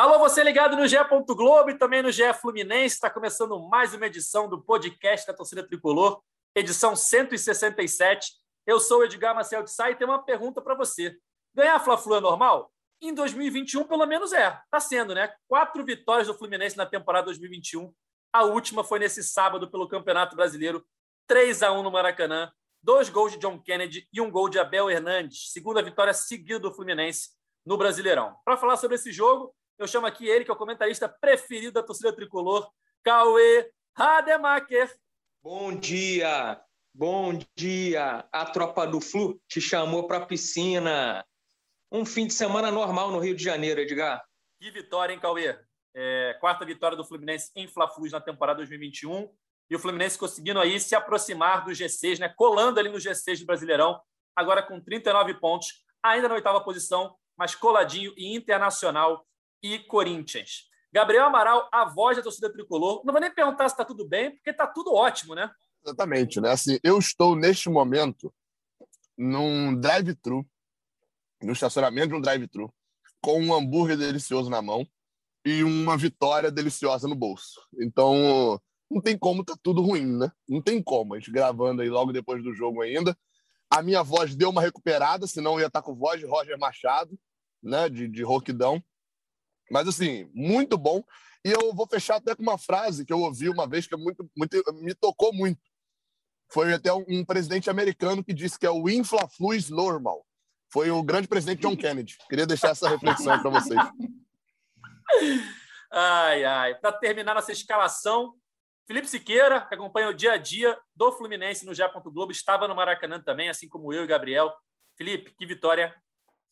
Alô, você ligado no GE. Globo e também no GE Fluminense. Está começando mais uma edição do podcast da Torcida Tricolor, edição 167. Eu sou o Edgar Marcel de Sá e tenho uma pergunta para você. Ganhar Fla-Flu é normal? Em 2021, pelo menos é. Está sendo, né? Quatro vitórias do Fluminense na temporada 2021. A última foi nesse sábado pelo Campeonato Brasileiro. 3 a 1 no Maracanã. Dois gols de John Kennedy e um gol de Abel Hernandes. Segunda vitória seguida do Fluminense no Brasileirão. Para falar sobre esse jogo, eu chamo aqui ele, que é o comentarista preferido da torcida tricolor, Cauê Rademacher. Bom dia, bom dia. A tropa do Flu te chamou para a piscina. Um fim de semana normal no Rio de Janeiro, Edgar. Que vitória, hein, Cauê? É, quarta vitória do Fluminense em Fla-Flus na temporada 2021. E o Fluminense conseguindo aí se aproximar do G6, né? colando ali no G6 do Brasileirão, agora com 39 pontos, ainda na oitava posição, mas coladinho e internacional e Corinthians. Gabriel Amaral, a voz da torcida tricolor. Não vou nem perguntar se está tudo bem, porque está tudo ótimo, né? Exatamente, né? Assim, eu estou neste momento num drive-thru, no estacionamento de um drive-thru, com um hambúrguer delicioso na mão e uma vitória deliciosa no bolso. Então, não tem como tá tudo ruim, né? Não tem como. A gente gravando aí logo depois do jogo ainda. A minha voz deu uma recuperada, senão eu ia estar tá com voz de Roger Machado, né? De, de roquidão. Mas, assim, muito bom. E eu vou fechar até com uma frase que eu ouvi uma vez que é muito, muito, me tocou muito. Foi até um, um presidente americano que disse que é o inflafluis normal. Foi o grande presidente John Kennedy. Queria deixar essa reflexão para vocês. Ai, ai. Para terminar nossa escalação, Felipe Siqueira, que acompanha o dia a dia do Fluminense no Japão Globo, estava no Maracanã também, assim como eu e Gabriel. Felipe, que vitória.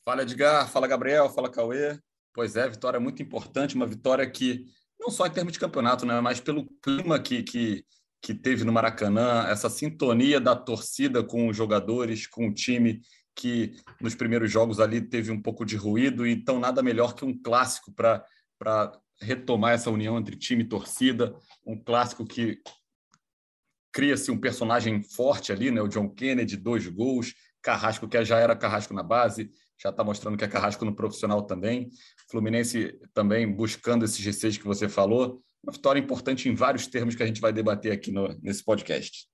Fala, Edgar. Fala, Gabriel. Fala, Cauê. Pois é, vitória muito importante, uma vitória que, não só em termos de campeonato, né, mas pelo clima que, que, que teve no Maracanã, essa sintonia da torcida com os jogadores, com o time, que nos primeiros jogos ali teve um pouco de ruído, então nada melhor que um clássico para retomar essa união entre time e torcida, um clássico que cria-se um personagem forte ali, né? O John Kennedy, dois gols, Carrasco, que já era Carrasco na base, já está mostrando que é Carrasco no profissional também. Fluminense também buscando esse G6 que você falou. Uma vitória importante em vários termos que a gente vai debater aqui no, nesse podcast.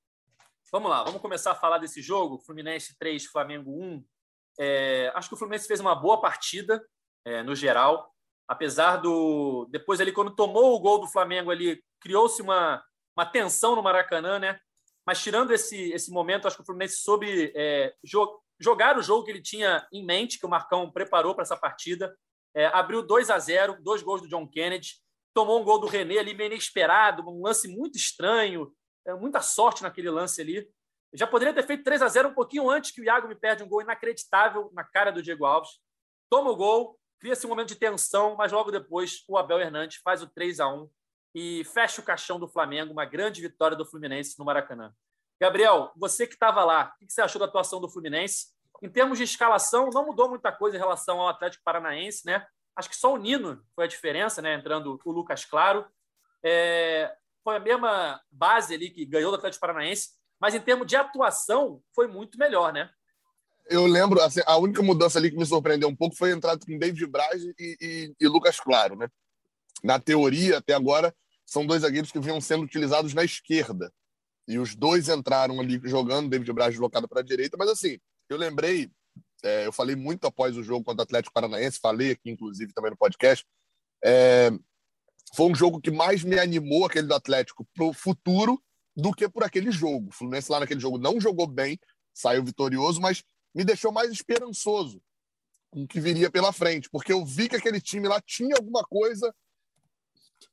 Vamos lá, vamos começar a falar desse jogo. Fluminense 3, Flamengo 1. É, acho que o Fluminense fez uma boa partida, é, no geral. Apesar do. Depois, ali, quando tomou o gol do Flamengo, ali, criou-se uma, uma tensão no Maracanã, né? Mas tirando esse, esse momento, acho que o Fluminense soube é, jo jogar o jogo que ele tinha em mente, que o Marcão preparou para essa partida. É, abriu 2 a 0 dois gols do John Kennedy. Tomou um gol do René ali meio inesperado, um lance muito estranho, é, muita sorte naquele lance ali. Já poderia ter feito 3 a 0 um pouquinho antes que o Iago me perde um gol inacreditável na cara do Diego Alves. Toma o gol, cria-se um momento de tensão, mas logo depois o Abel Hernandes faz o 3 a 1 e fecha o caixão do Flamengo, uma grande vitória do Fluminense no Maracanã. Gabriel, você que estava lá, o que você achou da atuação do Fluminense? Em termos de escalação, não mudou muita coisa em relação ao Atlético Paranaense, né? Acho que só o Nino foi a diferença, né? Entrando o Lucas Claro. É... foi a mesma base ali que ganhou do Atlético Paranaense, mas em termos de atuação, foi muito melhor, né? Eu lembro, assim, a única mudança ali que me surpreendeu um pouco foi a entrada com David Braz e, e, e Lucas Claro, né? Na teoria, até agora, são dois zagueiros que vinham sendo utilizados na esquerda. E os dois entraram ali jogando, David Braz deslocado para a direita, mas assim, eu lembrei, é, eu falei muito após o jogo contra o Atlético Paranaense, falei aqui, inclusive, também no podcast. É, foi um jogo que mais me animou, aquele do Atlético, para o futuro do que por aquele jogo. O Fluminense lá naquele jogo não jogou bem, saiu vitorioso, mas me deixou mais esperançoso com o que viria pela frente, porque eu vi que aquele time lá tinha alguma coisa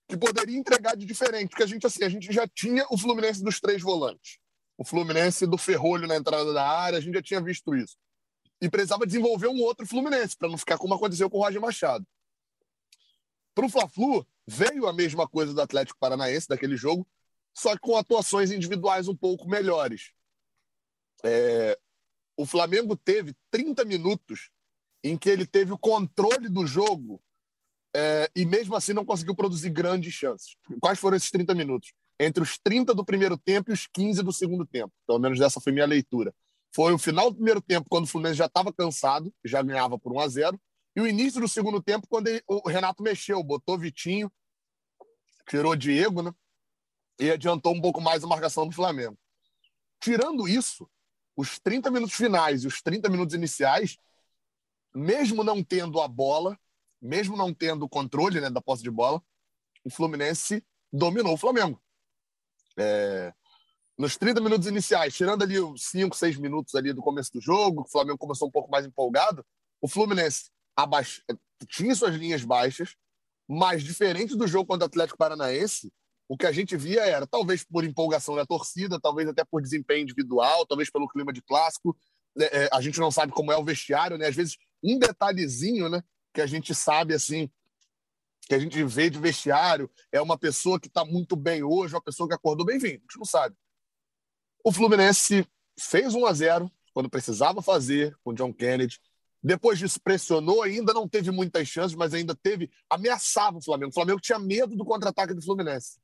que poderia entregar de diferente, porque a gente assim, a gente já tinha o Fluminense dos três volantes. O Fluminense do ferrolho na entrada da área, a gente já tinha visto isso. E precisava desenvolver um outro Fluminense, para não ficar como aconteceu com o Roger Machado. Para o Fla-Flu, veio a mesma coisa do Atlético Paranaense, daquele jogo, só que com atuações individuais um pouco melhores. É... O Flamengo teve 30 minutos em que ele teve o controle do jogo é, e mesmo assim não conseguiu produzir grandes chances. Quais foram esses 30 minutos? Entre os 30 do primeiro tempo e os 15 do segundo tempo. Pelo menos essa foi minha leitura. Foi o final do primeiro tempo, quando o Fluminense já estava cansado, já ganhava por 1 a 0 E o início do segundo tempo, quando ele, o Renato mexeu, botou Vitinho, tirou Diego, né? E adiantou um pouco mais a marcação do Flamengo. Tirando isso, os 30 minutos finais e os 30 minutos iniciais, mesmo não tendo a bola, mesmo não tendo o controle né, da posse de bola, o Fluminense dominou o Flamengo. É, nos 30 minutos iniciais, tirando ali os 5, 6 minutos ali do começo do jogo, o Flamengo começou um pouco mais empolgado, o Fluminense tinha suas linhas baixas, mas diferente do jogo contra o Atlético Paranaense, o que a gente via era, talvez por empolgação da torcida, talvez até por desempenho individual, talvez pelo clima de clássico, é, é, a gente não sabe como é o vestiário, né? Às vezes, um detalhezinho, né? Que a gente sabe, assim, que a gente vê de vestiário, é uma pessoa que está muito bem hoje, uma pessoa que acordou bem, enfim, a gente não sabe. O Fluminense fez 1 a 0 quando precisava fazer com o John Kennedy. Depois disso, pressionou, ainda não teve muitas chances, mas ainda teve, ameaçava o Flamengo. O Flamengo tinha medo do contra-ataque do Fluminense.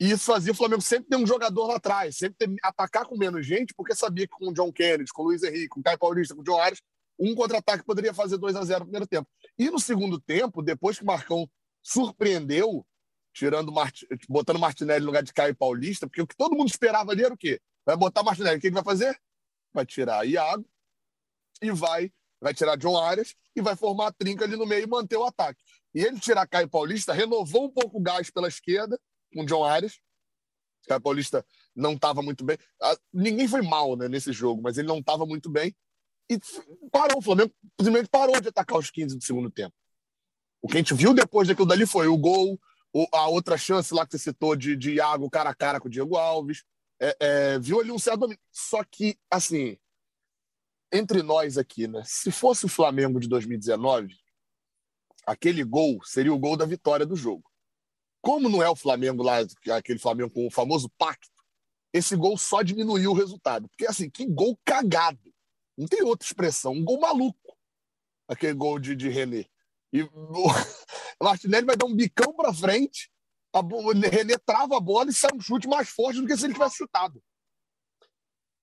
E isso fazia o Flamengo sempre ter um jogador lá atrás, sempre ter, atacar com menos gente, porque sabia que com o John Kennedy, com o Luiz Henrique, com o Caio Paulista, com o João Ares, um contra-ataque poderia fazer 2 a 0 no primeiro tempo. E no segundo tempo, depois que o Marcão surpreendeu, tirando Mart... botando Martinelli no lugar de Caio Paulista, porque o que todo mundo esperava ali era o quê? Vai botar Martinelli, o que ele vai fazer? Vai tirar Iago e vai, vai tirar John Arias e vai formar a trinca ali no meio e manter o ataque. E ele tirar Caio Paulista renovou um pouco o gás pela esquerda com John Arias. O Paulista não estava muito bem. Ah, ninguém foi mal né, nesse jogo, mas ele não estava muito bem. E parou, o Flamengo simplesmente parou de atacar os 15 do segundo tempo. O que a gente viu depois daquilo dali foi o gol, a outra chance lá que você citou de, de Iago cara a cara com o Diego Alves. É, é, viu ali um certo domínio. Só que, assim, entre nós aqui, né? Se fosse o Flamengo de 2019, aquele gol seria o gol da vitória do jogo. Como não é o Flamengo lá, aquele Flamengo com o famoso pacto, esse gol só diminuiu o resultado. Porque, assim, que gol cagado. Não tem outra expressão. Um gol maluco. Aquele gol de, de René. E o Martinelli vai dar um bicão para frente, a, o René trava a bola e sai um chute mais forte do que se ele tivesse chutado.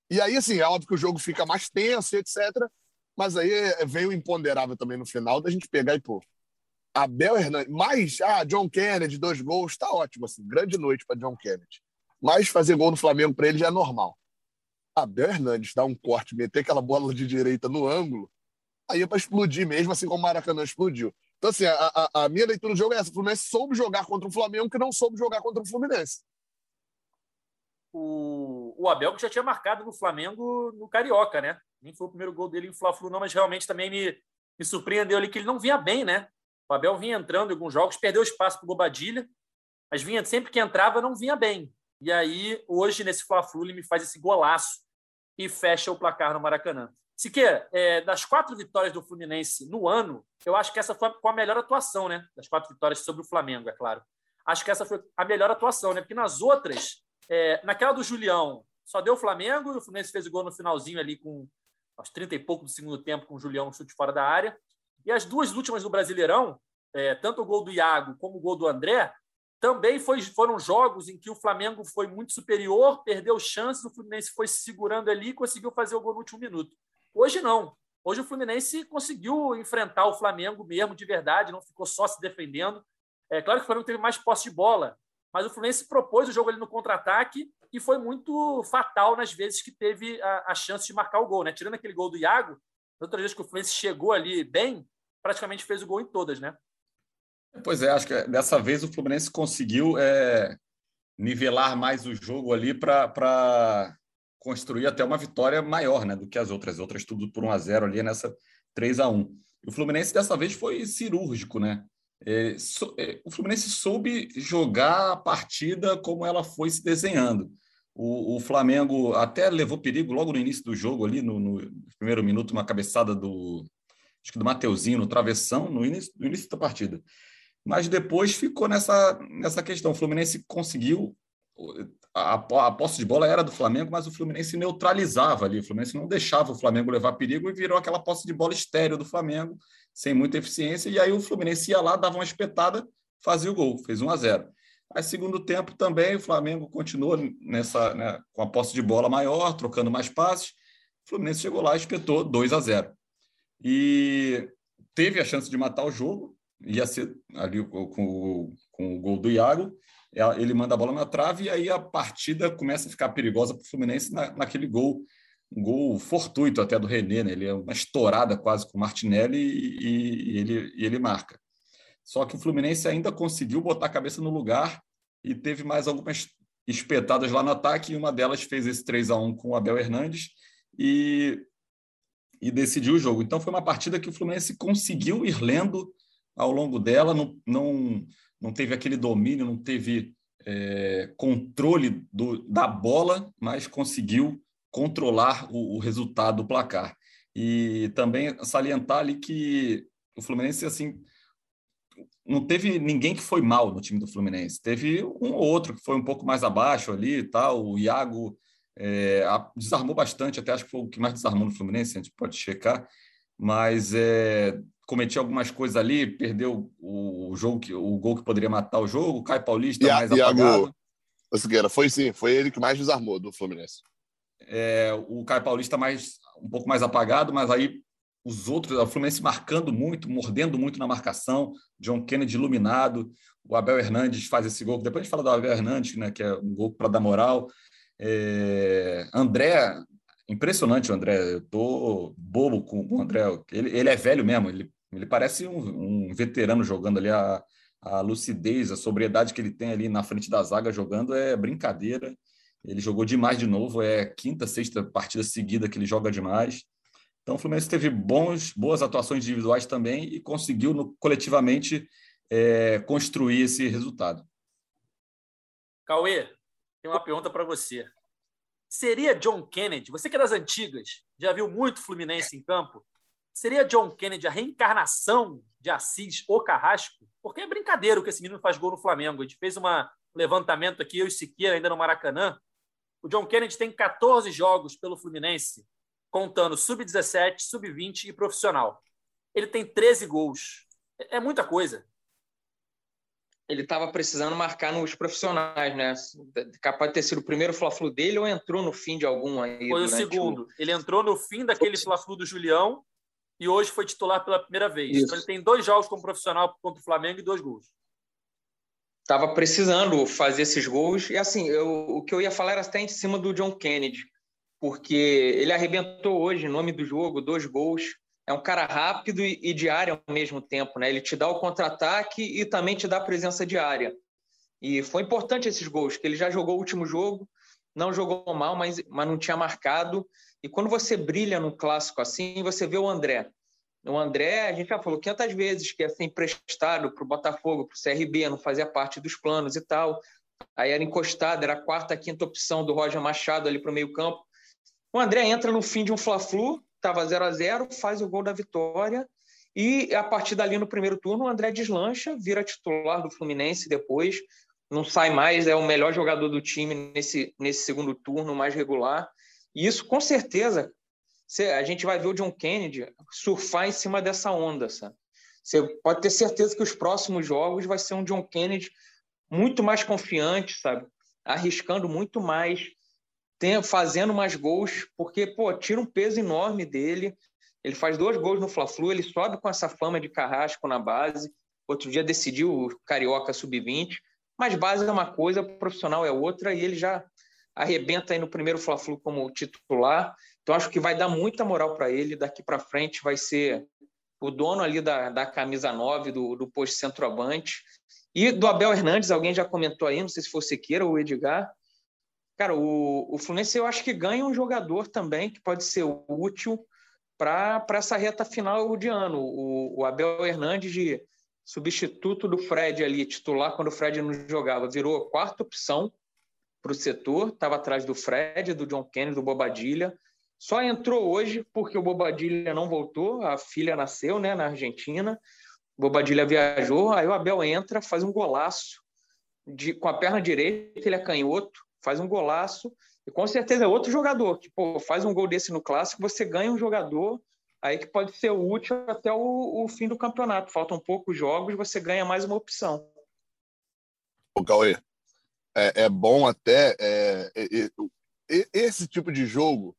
E aí, assim, é óbvio que o jogo fica mais tenso, etc. Mas aí veio o imponderável também no final da gente pegar e, pô, Abel Hernandes, mais, ah, John Kennedy, dois gols, tá ótimo, assim, grande noite para John Kennedy. Mas fazer gol no Flamengo para ele já é normal. Abel Hernandes dar um corte, meter aquela bola de direita no ângulo, aí é para explodir mesmo, assim como o Maracanã explodiu. Então, assim, a, a, a, minha leitura do jogo é essa: o Fluminense soube jogar contra o Flamengo que não soube jogar contra o Fluminense. O, o Abel que já tinha marcado no Flamengo no Carioca, né? Nem foi o primeiro gol dele em Fla-Flu, não, mas realmente também me, me surpreendeu ali que ele não vinha bem, né? O Abel vinha entrando em alguns jogos, perdeu espaço para o Bobadilha, mas vinha sempre que entrava não vinha bem. E aí, hoje, nesse Fla-Flu, ele me faz esse golaço e fecha o placar no Maracanã. Siqueira, é, das quatro vitórias do Fluminense no ano, eu acho que essa foi com a melhor atuação, né? Das quatro vitórias sobre o Flamengo, é claro. Acho que essa foi a melhor atuação, né? Porque nas outras, é, naquela do Julião, só deu o Flamengo e o Fluminense fez o gol no finalzinho ali com aos 30 e pouco do segundo tempo com o Julião chute fora da área. E as duas últimas do Brasileirão, é, tanto o gol do Iago como o gol do André, também foi, foram jogos em que o Flamengo foi muito superior, perdeu chances, o Fluminense foi se segurando ali e conseguiu fazer o gol no último minuto. Hoje não. Hoje o Fluminense conseguiu enfrentar o Flamengo mesmo, de verdade, não ficou só se defendendo. É claro que o Flamengo teve mais posse de bola, mas o Fluminense propôs o jogo ali no contra-ataque e foi muito fatal nas vezes que teve a, a, chance de marcar o gol. Né? Tirando aquele gol do Iago, outras vezes que o Fluminense chegou ali bem, praticamente fez o gol em todas, né? Pois é, acho que dessa vez o Fluminense conseguiu é, nivelar mais o jogo ali para construir até uma vitória maior né, do que as outras. As outras tudo por 1 a 0 ali nessa 3 a 1 O Fluminense dessa vez foi cirúrgico, né? É, so, é, o Fluminense soube jogar a partida como ela foi se desenhando. O, o, Flamengo até levou perigo logo no início do jogo ali, no, no primeiro minuto, uma cabeçada do acho que do Mateuzinho no travessão, no início, no início da partida. Mas depois ficou nessa, nessa questão. O Fluminense conseguiu. A, a posse de bola era do Flamengo, mas o Fluminense neutralizava ali. O Fluminense não deixava o Flamengo levar perigo e virou aquela posse de bola estéreo do Flamengo, sem muita eficiência. E aí o Fluminense ia lá, dava uma espetada, fazia o gol, fez 1 a 0 Aí, segundo tempo, também o Flamengo continuou nessa, né, com a posse de bola maior, trocando mais passes. O Fluminense chegou lá e espetou 2 a 0 e teve a chance de matar o jogo, ia ser ali com, com, com o gol do Iago, ele manda a bola na trave e aí a partida começa a ficar perigosa para o Fluminense na, naquele gol, um gol fortuito até do René, né? ele é uma estourada quase com o Martinelli e, e, ele, e ele marca. Só que o Fluminense ainda conseguiu botar a cabeça no lugar e teve mais algumas espetadas lá no ataque, e uma delas fez esse 3 a 1 com o Abel Hernandes e, e decidiu o jogo. Então foi uma partida que o Fluminense conseguiu ir lendo ao longo dela, não, não, não teve aquele domínio, não teve é, controle do, da bola, mas conseguiu controlar o, o, resultado do placar. E também salientar ali que o Fluminense, assim, não teve ninguém que foi mal no time do Fluminense. Teve um ou outro que foi um pouco mais abaixo ali e tal. O Iago é, desarmou bastante, até acho que foi o que mais desarmou no Fluminense, a gente pode checar. Mas é, cometia algumas coisas ali, perdeu o jogo, que, o gol que poderia matar o jogo, o Caio Paulista mais Iago, apagado. O Siqueira, foi sim, foi ele que mais desarmou do Fluminense. É, o Caio Paulista mais um pouco mais apagado, mas aí os outros, o Fluminense marcando muito, mordendo muito na marcação, John Kennedy iluminado, o Abel Hernandes faz esse gol, depois a gente fala do Abel Hernandes, né, que é um gol para dar moral. É, André, impressionante o André, eu tô bobo com o André, ele, ele é velho mesmo, ele, ele parece um, um veterano jogando ali, a, a lucidez, a sobriedade que ele tem ali na frente da zaga jogando é brincadeira. Ele jogou demais de novo, é quinta, sexta partida seguida que ele joga demais. Então, o Fluminense teve bons, boas atuações individuais também e conseguiu no, coletivamente é, construir esse resultado. Cauê, tem uma pergunta para você. Seria John Kennedy, você que é das antigas, já viu muito Fluminense em campo, seria John Kennedy a reencarnação de Assis ou Carrasco? Porque é brincadeira que esse menino faz gol no Flamengo. A gente fez um levantamento aqui, eu e Siqueira, ainda no Maracanã. O John Kennedy tem 14 jogos pelo Fluminense contando sub-17, sub-20 e profissional. Ele tem 13 gols. É muita coisa. Ele estava precisando marcar nos profissionais, né? Capaz de ter sido o primeiro Fla-Flu dele ou entrou no fim de algum aí? Foi o segundo. O... Ele entrou no fim daquele Fla-Flu do Julião e hoje foi titular pela primeira vez. Então ele tem dois jogos como profissional contra o Flamengo e dois gols. Tava precisando fazer esses gols. E assim, eu, o que eu ia falar era até em cima do John Kennedy porque ele arrebentou hoje, em nome do jogo, dois gols. É um cara rápido e de área ao mesmo tempo, né? Ele te dá o contra-ataque e também te dá presença de área. E foi importante esses gols, que ele já jogou o último jogo, não jogou mal, mas, mas não tinha marcado. E quando você brilha no clássico assim, você vê o André. O André, a gente já falou 500 vezes que ia ser emprestado para o Botafogo, para o CRB, não fazia parte dos planos e tal. Aí era encostado, era a quarta, quinta opção do Roger Machado ali para o meio campo. O André entra no fim de um Fla-Flu, estava 0 a 0 faz o gol da vitória e a partir dali no primeiro turno o André deslancha, vira titular do Fluminense depois, não sai mais, é o melhor jogador do time nesse, nesse segundo turno, mais regular. E isso com certeza a gente vai ver o John Kennedy surfar em cima dessa onda, sabe? Você pode ter certeza que os próximos jogos vai ser um John Kennedy muito mais confiante, sabe? Arriscando muito mais, fazendo mais gols, porque pô, tira um peso enorme dele. Ele faz dois gols no Fla-Flu, ele sobe com essa fama de carrasco na base. Outro dia decidiu o Carioca Sub-20, mas base é uma coisa, profissional é outra, e ele já arrebenta aí no primeiro Fla-Flu como titular. Então acho que vai dar muita moral para ele. Daqui para frente vai ser o dono ali da, da camisa 9 do, do posto centroavante. E do Abel Hernandes, alguém já comentou aí, não sei se foi o Sequeira ou o Edgar, Cara, o, o Fluminense eu acho que ganha um jogador também que pode ser útil para essa reta final de ano. O, o Abel Hernandes, de substituto do Fred ali, titular quando o Fred não jogava, virou a quarta opção para o setor, estava atrás do Fred, do John Kennedy, do Bobadilha. Só entrou hoje porque o Bobadilha não voltou, a filha nasceu né, na Argentina, o Bobadilha viajou, aí o Abel entra, faz um golaço de, com a perna direita, ele é canhoto, faz um golaço, e com certeza é outro jogador que pô, faz um gol desse no clássico, você ganha um jogador aí que pode ser útil até o, o fim do campeonato. Faltam poucos jogos, você ganha mais uma opção. O Cauê, é, é bom até é, é, esse tipo de jogo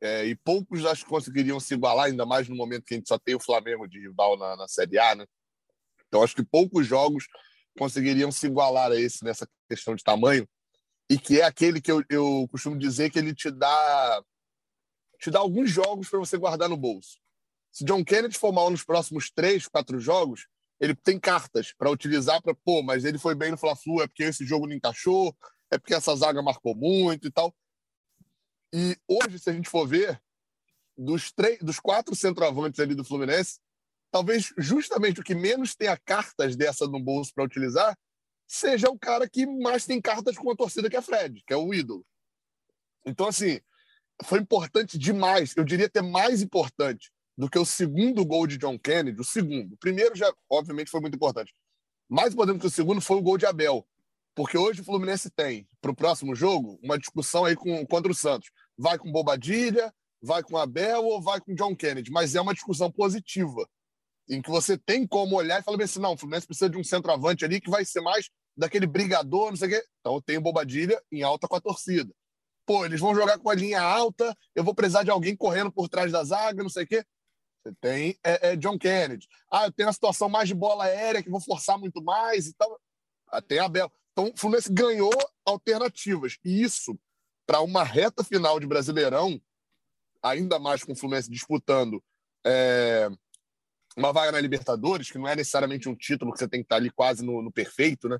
é, e poucos acho que conseguiriam se igualar, ainda mais no momento que a gente só tem o Flamengo de rival na, na Série A, né? Então acho que poucos jogos conseguiriam se igualar a esse nessa questão de tamanho, e que é aquele que eu, eu costumo dizer que ele te dá te dá alguns jogos para você guardar no bolso. Se John Kennedy for mal nos próximos três, quatro jogos, ele tem cartas para utilizar para, pô, mas ele foi bem no Fla-Flu, é porque esse jogo não encaixou, é porque essa zaga marcou muito e tal. E hoje, se a gente for ver, dos, três, dos quatro centroavantes ali do Fluminense, talvez justamente o que menos tenha cartas dessa no bolso para utilizar seja o cara que mais tem cartas com a torcida, que é Fred, que é o ídolo. Então, assim, foi importante demais, eu diria até mais importante do que o segundo gol de John Kennedy, o segundo. O primeiro já, obviamente, foi muito importante. Mais importante que o segundo foi o gol de Abel. Porque hoje o Fluminense tem, para o próximo jogo, uma discussão aí com, contra o Santos. Vai com Bobadilha, vai com Abel ou vai com John Kennedy. Mas é uma discussão positiva, em que você tem como olhar e falar assim, não, o Fluminense precisa de um centroavante ali que vai ser mais daquele brigador, não sei o quê. Então tenho Bobadilha em alta com a torcida. Pô, eles vão jogar com a linha alta, eu vou precisar de alguém correndo por trás da zaga, não sei o quê. Você tem é, é John Kennedy. Ah, eu tenho a situação mais de bola aérea, que vou forçar muito mais e tal. Ah, tem Abel. Então, o Fluminense ganhou alternativas. E isso, para uma reta final de Brasileirão, ainda mais com o Fluminense disputando é, uma vaga na Libertadores, que não é necessariamente um título que você tem que estar ali quase no, no perfeito, né?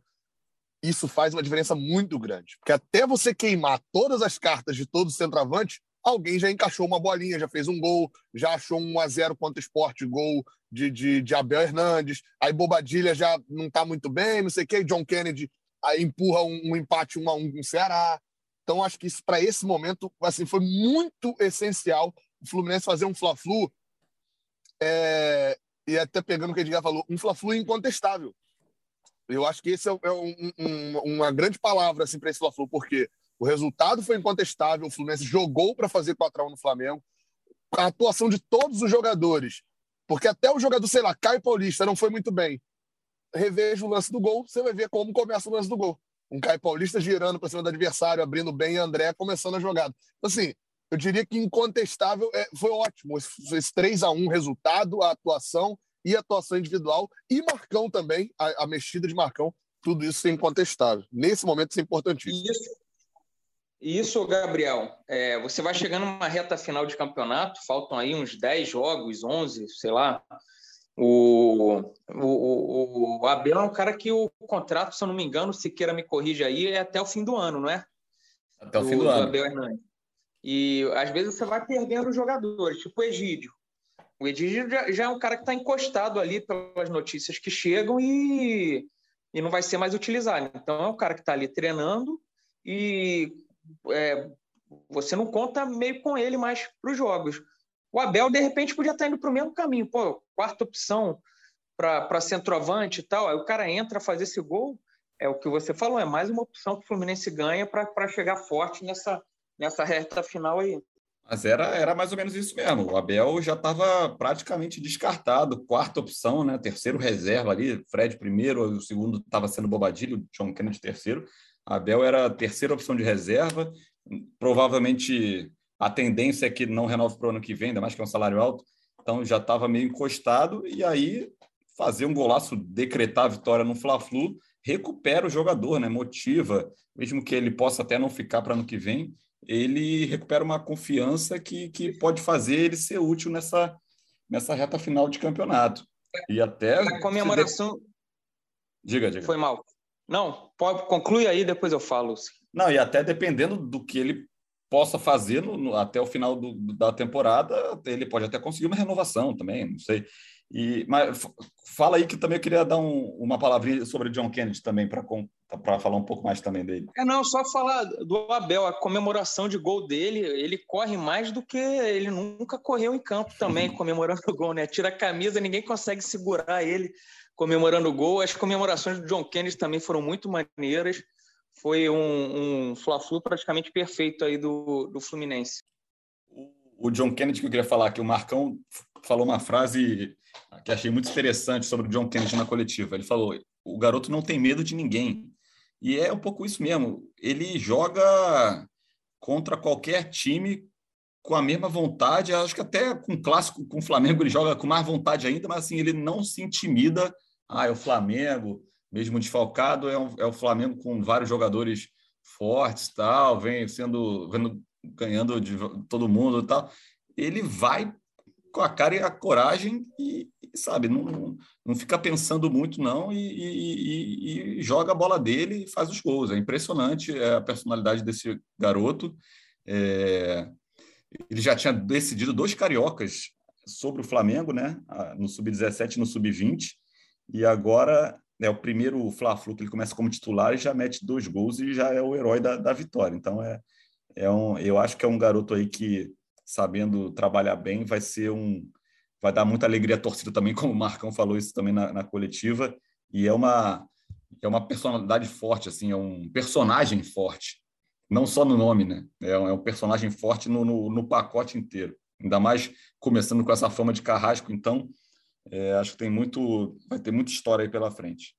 Isso faz uma diferença muito grande. Porque até você queimar todas as cartas de todos os centroavantes, alguém já encaixou uma bolinha, já fez um gol, já achou um 1x0 contra o esporte, gol de, de, de, Abel Hernandes, aí Bobadilha já não está muito bem, não sei o quê, John Kennedy aí empurra um, um empate 1 a 1 com o Ceará. Então, acho que para esse momento, assim, foi muito essencial o Fluminense fazer um Fla-Flu, é, e até pegando o que o Edgar falou, um Fla-Flu incontestável. Eu acho que esse é, é um, um, uma grande palavra assim, para esse Fla-Flu, porque o resultado foi incontestável, o Fluminense jogou para fazer 4 a 1 no Flamengo. A atuação de todos os jogadores, porque até o jogador, sei lá, Caio Paulista não foi muito bem. Reveja o lance do gol, você vai ver como começa o lance do gol. Um Caio Paulista girando para cima do adversário, abrindo bem, e André começando a jogada. Então, assim, eu diria que incontestável é, foi ótimo. Esse, esse 3 a 1 resultado, a atuação e a atuação individual, e Marcão também, a, a mexida de Marcão, tudo isso é incontestável. Nesse momento, isso é importantíssimo. Isso, isso, Gabriel, é, você vai chegando numa reta final de campeonato, faltam aí uns 10 jogos, 11, sei lá. O, o, o, Abel é um cara que o contrato, se eu não me engano, se queira me corrija aí, é até o fim do ano, não é? Até o fim do, do ano. Abel Hernandes. E às vezes você vai perdendo jogadores, tipo o Egídio. O Egídio já, já é um cara que está encostado ali pelas notícias que chegam e, e não vai ser mais utilizado. Então é um cara que está ali treinando e é, você não conta meio com ele mais para os jogos. O Abel, de repente, podia estar indo para o mesmo caminho. Pô, quarta opção para centroavante e tal. Aí o cara entra fazer esse gol. É o que você falou, é mais uma opção que o Fluminense ganha para chegar forte nessa, nessa reta final aí. Mas era, era mais ou menos isso mesmo. O Abel já estava praticamente descartado, quarta opção, né? Terceiro reserva ali, Fred primeiro, o segundo estava sendo Bobadilho, John Kennedy terceiro. Abel era a terceira opção de reserva, provavelmente a tendência é que não renove para o ano que vem, ainda mais que é um salário alto, então já estava meio encostado, e aí fazer um golaço, decretar a vitória no Fla-Flu, recupera o jogador, né? motiva, mesmo que ele possa até não ficar para ano que vem, ele recupera uma confiança que, que pode fazer ele ser útil nessa, nessa reta final de campeonato. E até. A comemoração. Diga, diga. Foi mal. Não, pode, conclui aí, depois eu falo. Não, e até dependendo do que ele possa fazer no, no, até o final do, da temporada, ele pode até conseguir uma renovação também, não sei. E, mas fala aí que também eu queria dar um, uma palavrinha sobre John Kennedy também, para falar um pouco mais também dele. É, não, só falar do Abel, a comemoração de gol dele, ele corre mais do que ele nunca correu em campo também, comemorando o gol, né? Tira a camisa, ninguém consegue segurar ele comemorando o gol. As comemorações do John Kennedy também foram muito maneiras. Foi um, um Fla-Flu praticamente perfeito aí do, do Fluminense. O John Kennedy que eu queria falar, que o Marcão falou uma frase que achei muito interessante sobre o John Kennedy na coletiva. Ele falou: o garoto não tem medo de ninguém. E é um pouco isso mesmo. Ele joga contra qualquer time com a mesma vontade. Acho que até com o clássico, com o Flamengo, ele joga com mais vontade ainda, mas assim, ele não se intimida. Ah, é o Flamengo, mesmo desfalcado, é, um, é o Flamengo com vários jogadores fortes, tal, vem sendo ganhando de todo mundo, tal. Ele vai com a cara e a coragem e, sabe, não, não fica pensando muito não e, e, e, joga a bola dele e faz os gols. É impressionante é, a personalidade desse garoto. É, ele já tinha decidido dois cariocas sobre o Flamengo, né? No sub-17 e no sub-20. E agora é o primeiro Fla-Flu que ele começa como titular e já mete dois gols e já é o herói da, da vitória. Então é, é um, eu acho que é um garoto aí que sabendo trabalhar bem vai ser um vai dar muita alegria à torcida também, como o Marcão falou isso também na, na coletiva. E é uma é uma personalidade forte, assim, é um personagem forte não só no nome, né? É um, é um personagem forte no, no, no, pacote inteiro. Ainda mais começando com essa fama de carrasco, então é, acho que tem muito, vai ter muita história aí pela frente.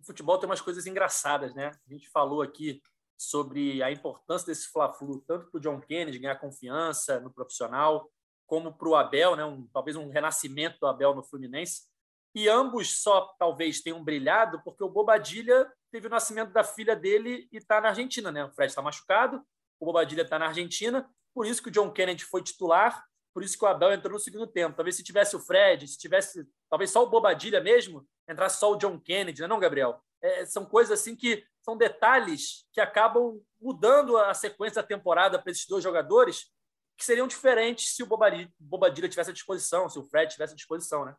O futebol tem umas coisas engraçadas, né? A gente falou aqui sobre a importância desse Fla-Flu, tanto para o John Kennedy ganhar confiança no profissional, como para o Abel, né? Um, talvez um renascimento do Abel no Fluminense. E ambos só talvez tenham brilhado porque o Bobadilha teve o nascimento da filha dele e está na Argentina, né? O Fred está machucado, o Bobadilha está na Argentina, por isso que o John Kennedy foi titular, por isso que o Abel entrou no segundo tempo. Talvez se tivesse o Fred, se tivesse talvez só o Bobadilha mesmo, entrasse só o John Kennedy, não, é não Gabriel? É, são coisas assim que são detalhes que acabam mudando a sequência da temporada para esses dois jogadores que seriam diferentes se o Bobadilha, tivesse à disposição, se o Fred tivesse à disposição, né?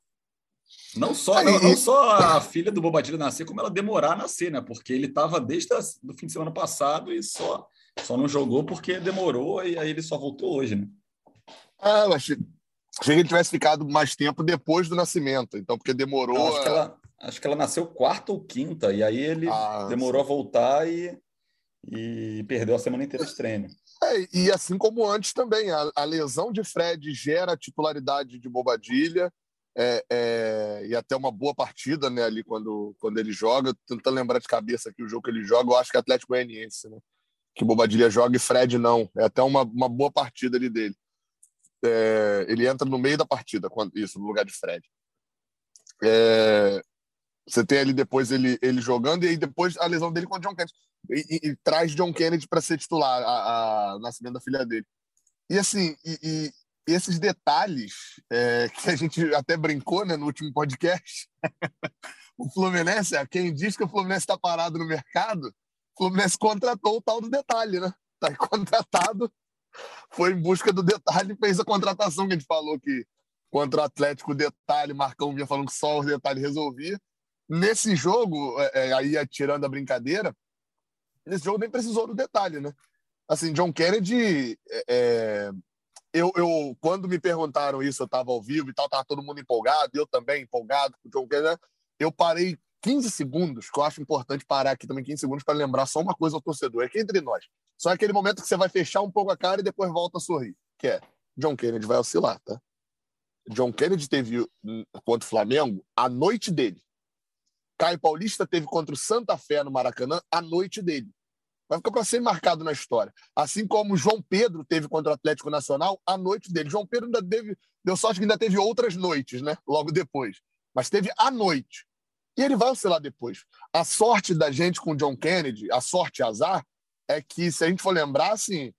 Não só, não, não, só a filha do Bobadilha nascer, como ela demorar a nascer, né? Porque ele estava desde o fim de semana passado e só, só não jogou porque demorou e aí ele só voltou hoje, né? Ah, eu achei, achei que ele tivesse ficado mais tempo depois do nascimento, então, porque demorou. Não, acho, que ela, acho que ela nasceu quarta ou quinta, e aí ele ah, demorou sim. a voltar e, e perdeu a semana inteira de treino. É, e assim como antes também, a, a lesão de Fred gera a titularidade de Bobadilha é, é, e até uma boa partida né, ali quando, quando ele joga. Tentando lembrar de cabeça aqui o jogo que ele joga, eu acho que é Atlético Goianiense, né? Que Bobadilha joga e Fred não. É até uma, uma boa partida ali dele. É, ele entra no meio da partida, quando, isso, no lugar de Fred. É, você tem ali depois ele, ele jogando, e aí depois a lesão dele com o John Kennedy. E, e, e traz John Kennedy para ser titular, a, a, nascimento da filha dele. E assim, e, esses detalhes é, que a gente até brincou né, no último podcast, o Fluminense, quem diz que o Fluminense está parado no mercado, o Fluminense contratou o tal do detalhe, né? Está contratado, foi em busca do detalhe, fez a contratação que a gente falou que contra o Atlético, o detalhe, Marcão vinha falando que só o detalhe resolvia. Nesse jogo, é, é aí tirando a brincadeira, nesse jogo nem precisou do detalhe, né? Assim, John Kennedy é, é eu, eu, quando me perguntaram isso, eu estava ao vivo e tal, estava todo mundo empolgado, eu também empolgado com o John Kennedy. Eu parei 15 segundos, que eu acho importante parar aqui também 15 segundos para lembrar só uma coisa ao torcedor, é que entre nós, só aquele momento que você vai fechar um pouco a cara e depois volta a sorrir, que é John Kennedy vai oscilar, tá? John Kennedy teve hum, contra o Flamengo a noite dele. Caio Paulista teve contra o Santa Fé no Maracanã a noite dele vai ficar para ser marcado na história. Assim como João Pedro teve contra o Atlético Nacional a noite dele. João Pedro ainda teve, deu sorte que ainda teve outras noites, né? Logo depois. Mas teve a noite. E ele vai oscilar depois. A sorte da gente com John Kennedy, a sorte azar, é que, se a gente for lembrar, assim,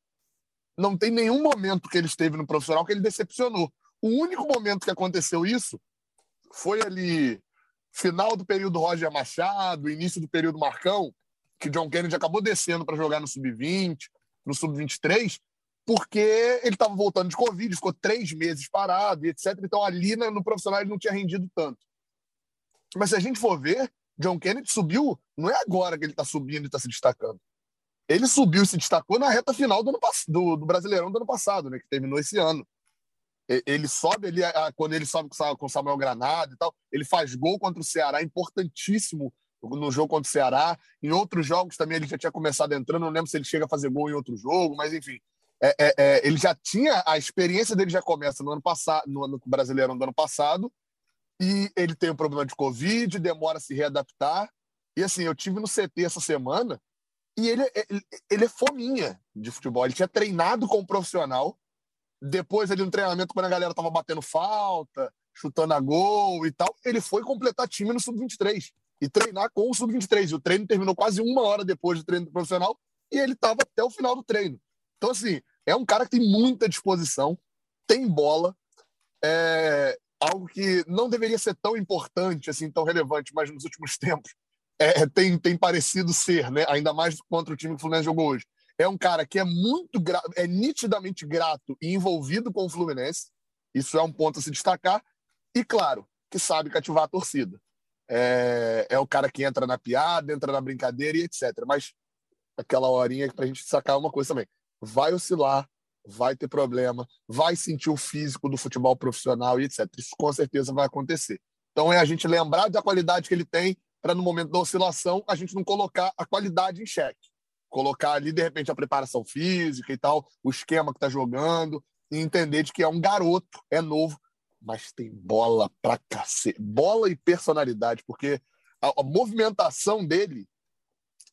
não tem nenhum momento que ele esteve no profissional que ele decepcionou. O único momento que aconteceu isso foi ali final do período Roger Machado, início do período Marcão, que John Kennedy acabou descendo para jogar no sub-20, no sub-23, porque ele estava voltando de Covid, ficou três meses parado e etc. Então, ali no profissional ele não tinha rendido tanto. Mas se a gente for ver, John Kennedy subiu, não é agora que ele está subindo e está se destacando. Ele subiu e se destacou na reta final do, ano, do, do Brasileirão do ano passado, né, que terminou esse ano. Ele sobe ele, quando ele sobe com o Samuel Granada e tal, ele faz gol contra o Ceará, importantíssimo no jogo contra o Ceará. Em outros jogos também ele já tinha começado entrando. Não lembro se ele chega a fazer gol em outro jogo, mas enfim. É, é, é, ele já tinha a experiência dele já começa no ano passado, no, no Brasileirão do ano passado, e ele tem um problema de Covid, demora a se readaptar. E assim, eu tive no CT essa semana e ele, ele, ele é fominha de futebol. Ele tinha treinado com um profissional, depois ali no treinamento, quando a galera tava batendo falta, chutando a gol e tal, ele foi completar time no Sub-23 e treinar com o Sub-23. E o treino terminou quase uma hora depois do treino profissional e ele estava até o final do treino. Então, assim, é um cara que tem muita disposição, tem bola, é algo que não deveria ser tão importante, assim, tão relevante, mas nos últimos tempos é, tem, tem parecido ser, né? ainda mais contra o time que o Fluminense jogou hoje. É um cara que é muito é nitidamente grato e envolvido com o Fluminense. Isso é um ponto a se destacar. E, claro, que sabe cativar a torcida. É, é o cara que entra na piada, entra na brincadeira e etc. Mas aquela horinha para a gente sacar uma coisa também. Vai oscilar, vai ter problema, vai sentir o físico do futebol profissional e etc. Isso com certeza vai acontecer. Então é a gente lembrar da qualidade que ele tem para no momento da oscilação a gente não colocar a qualidade em xeque. Colocar ali, de repente, a preparação física e tal, o esquema que está jogando, e entender de que é um garoto, é novo, mas tem bola pra cacete. Bola e personalidade, porque a, a movimentação dele.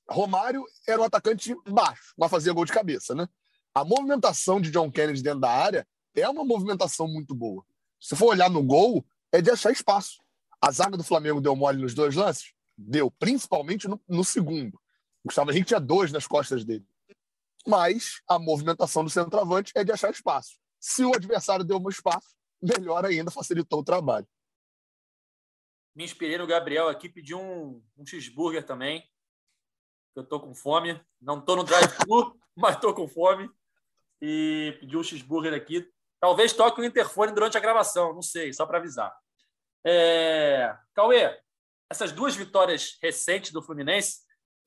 Romário era um atacante baixo, mas fazia gol de cabeça, né? A movimentação de John Kennedy dentro da área é uma movimentação muito boa. Se for olhar no gol, é de achar espaço. A zaga do Flamengo deu mole nos dois lances? Deu, principalmente no, no segundo. Gustavo Henrique tinha dois nas costas dele. Mas a movimentação do centroavante é de achar espaço. Se o adversário deu um espaço, melhor ainda, facilitou o trabalho. Me inspirei no Gabriel aqui, pedi um, um cheeseburger também. Eu tô com fome. Não tô no drive-thru, mas tô com fome. E pedi um cheeseburger aqui. Talvez toque o interfone durante a gravação, não sei, só para avisar. É... Cauê, essas duas vitórias recentes do Fluminense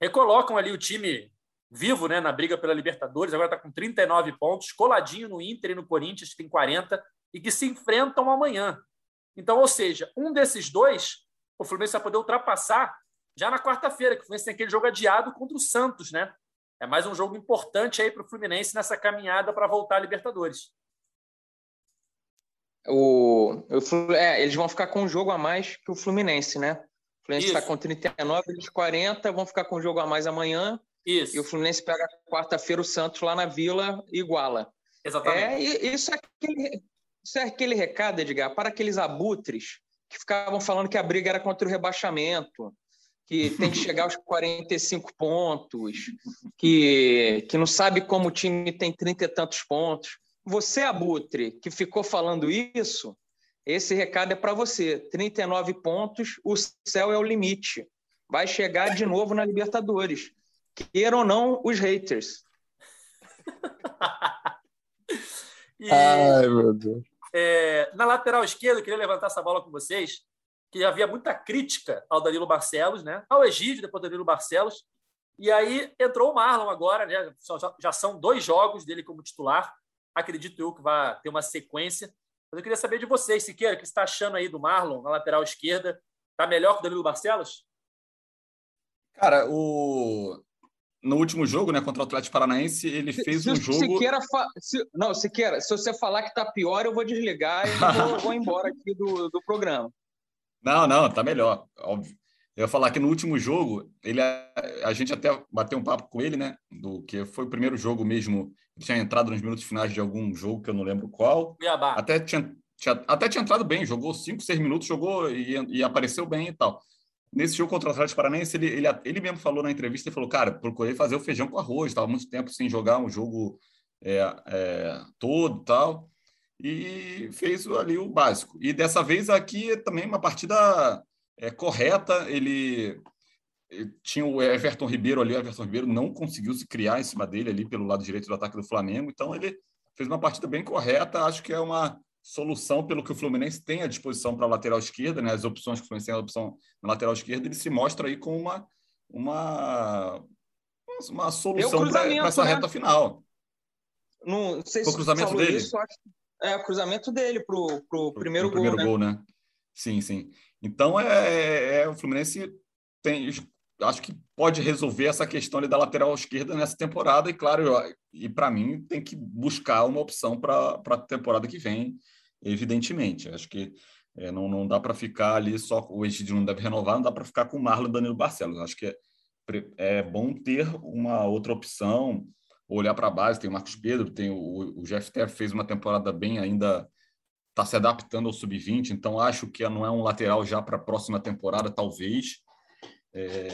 recolocam ali o time vivo né, na briga pela Libertadores. Agora está com 39 pontos, coladinho no Inter e no Corinthians, que tem 40 e que se enfrentam amanhã. Então, ou seja, um desses dois, o Fluminense vai poder ultrapassar já na quarta-feira, que o Fluminense tem aquele jogo adiado contra o Santos, né? É mais um jogo importante aí para o Fluminense nessa caminhada para voltar à Libertadores. O, o, é, eles vão ficar com um jogo a mais que o Fluminense, né? O Fluminense está com 39, eles 40, vão ficar com um jogo a mais amanhã. Isso. E o Fluminense pega quarta-feira o Santos lá na Vila iguala. Exatamente. É, isso é aquele, isso é aquele recado, Edgar, para aqueles abutres que ficavam falando que a briga era contra o rebaixamento, que tem que chegar aos 45 pontos, que, que não sabe como o time tem 30 e tantos pontos. Você, abutre, que ficou falando isso, esse recado é para você. 39 pontos, o céu é o limite. Vai chegar de novo na Libertadores. Queiram ou não os haters. e... Ai, meu Deus. É, na lateral esquerda, eu queria levantar essa bola com vocês, que havia muita crítica ao Danilo Barcelos, né? ao Egídio, depois do Danilo Barcelos. E aí entrou o Marlon agora, né? já são dois jogos dele como titular. Acredito eu que vai ter uma sequência. Mas eu queria saber de vocês, Siqueira, o que você está achando aí do Marlon na lateral esquerda? Está melhor que o Danilo Barcelos? Cara, o no último jogo, né, contra o Atlético Paranaense, ele fez se, um jogo. Siqueira fa... se... Não, Siqueira, se você falar que tá pior, eu vou desligar e vou, vou embora aqui do, do programa. Não, não, tá melhor, óbvio. Eu ia falar que no último jogo, ele, a gente até bateu um papo com ele, né? Do que foi o primeiro jogo mesmo. Tinha entrado nos minutos finais de algum jogo que eu não lembro qual. Cuiabá. Até tinha, tinha, até tinha entrado bem, jogou cinco, seis minutos, jogou e, e apareceu bem e tal nesse jogo contra o Atlético Paranaense, ele, ele, ele mesmo falou na entrevista, ele falou, cara, procurei fazer o feijão com arroz, estava muito tempo sem jogar um jogo é, é, todo tal, e fez ali o básico. E dessa vez aqui é também uma partida é, correta, ele, tinha o Everton Ribeiro ali, o Everton Ribeiro não conseguiu se criar em cima dele ali pelo lado direito do ataque do Flamengo, então ele fez uma partida bem correta, acho que é uma solução pelo que o Fluminense tem à disposição para a lateral esquerda, né? As opções que o Fluminense tem a opção na lateral esquerda, ele se mostra aí com uma uma uma solução para essa né? reta final. Não sei se o cruzamento dele. Isso, acho... É o cruzamento dele para o primeiro, pro gol, primeiro né? gol, né? Sim, sim. Então é, é, o Fluminense tem acho que pode resolver essa questão da lateral esquerda nessa temporada e claro, eu, e para mim tem que buscar uma opção para a temporada que vem evidentemente. Acho que é, não, não dá para ficar ali só. O Egidio não deve renovar, não dá para ficar com o Marlon Danilo Barcelos. Acho que é, é bom ter uma outra opção. olhar para a base, tem o Marcos Pedro, tem o, o GFT fez uma temporada bem ainda está se adaptando ao sub-20, então acho que não é um lateral já para a próxima temporada, talvez. É,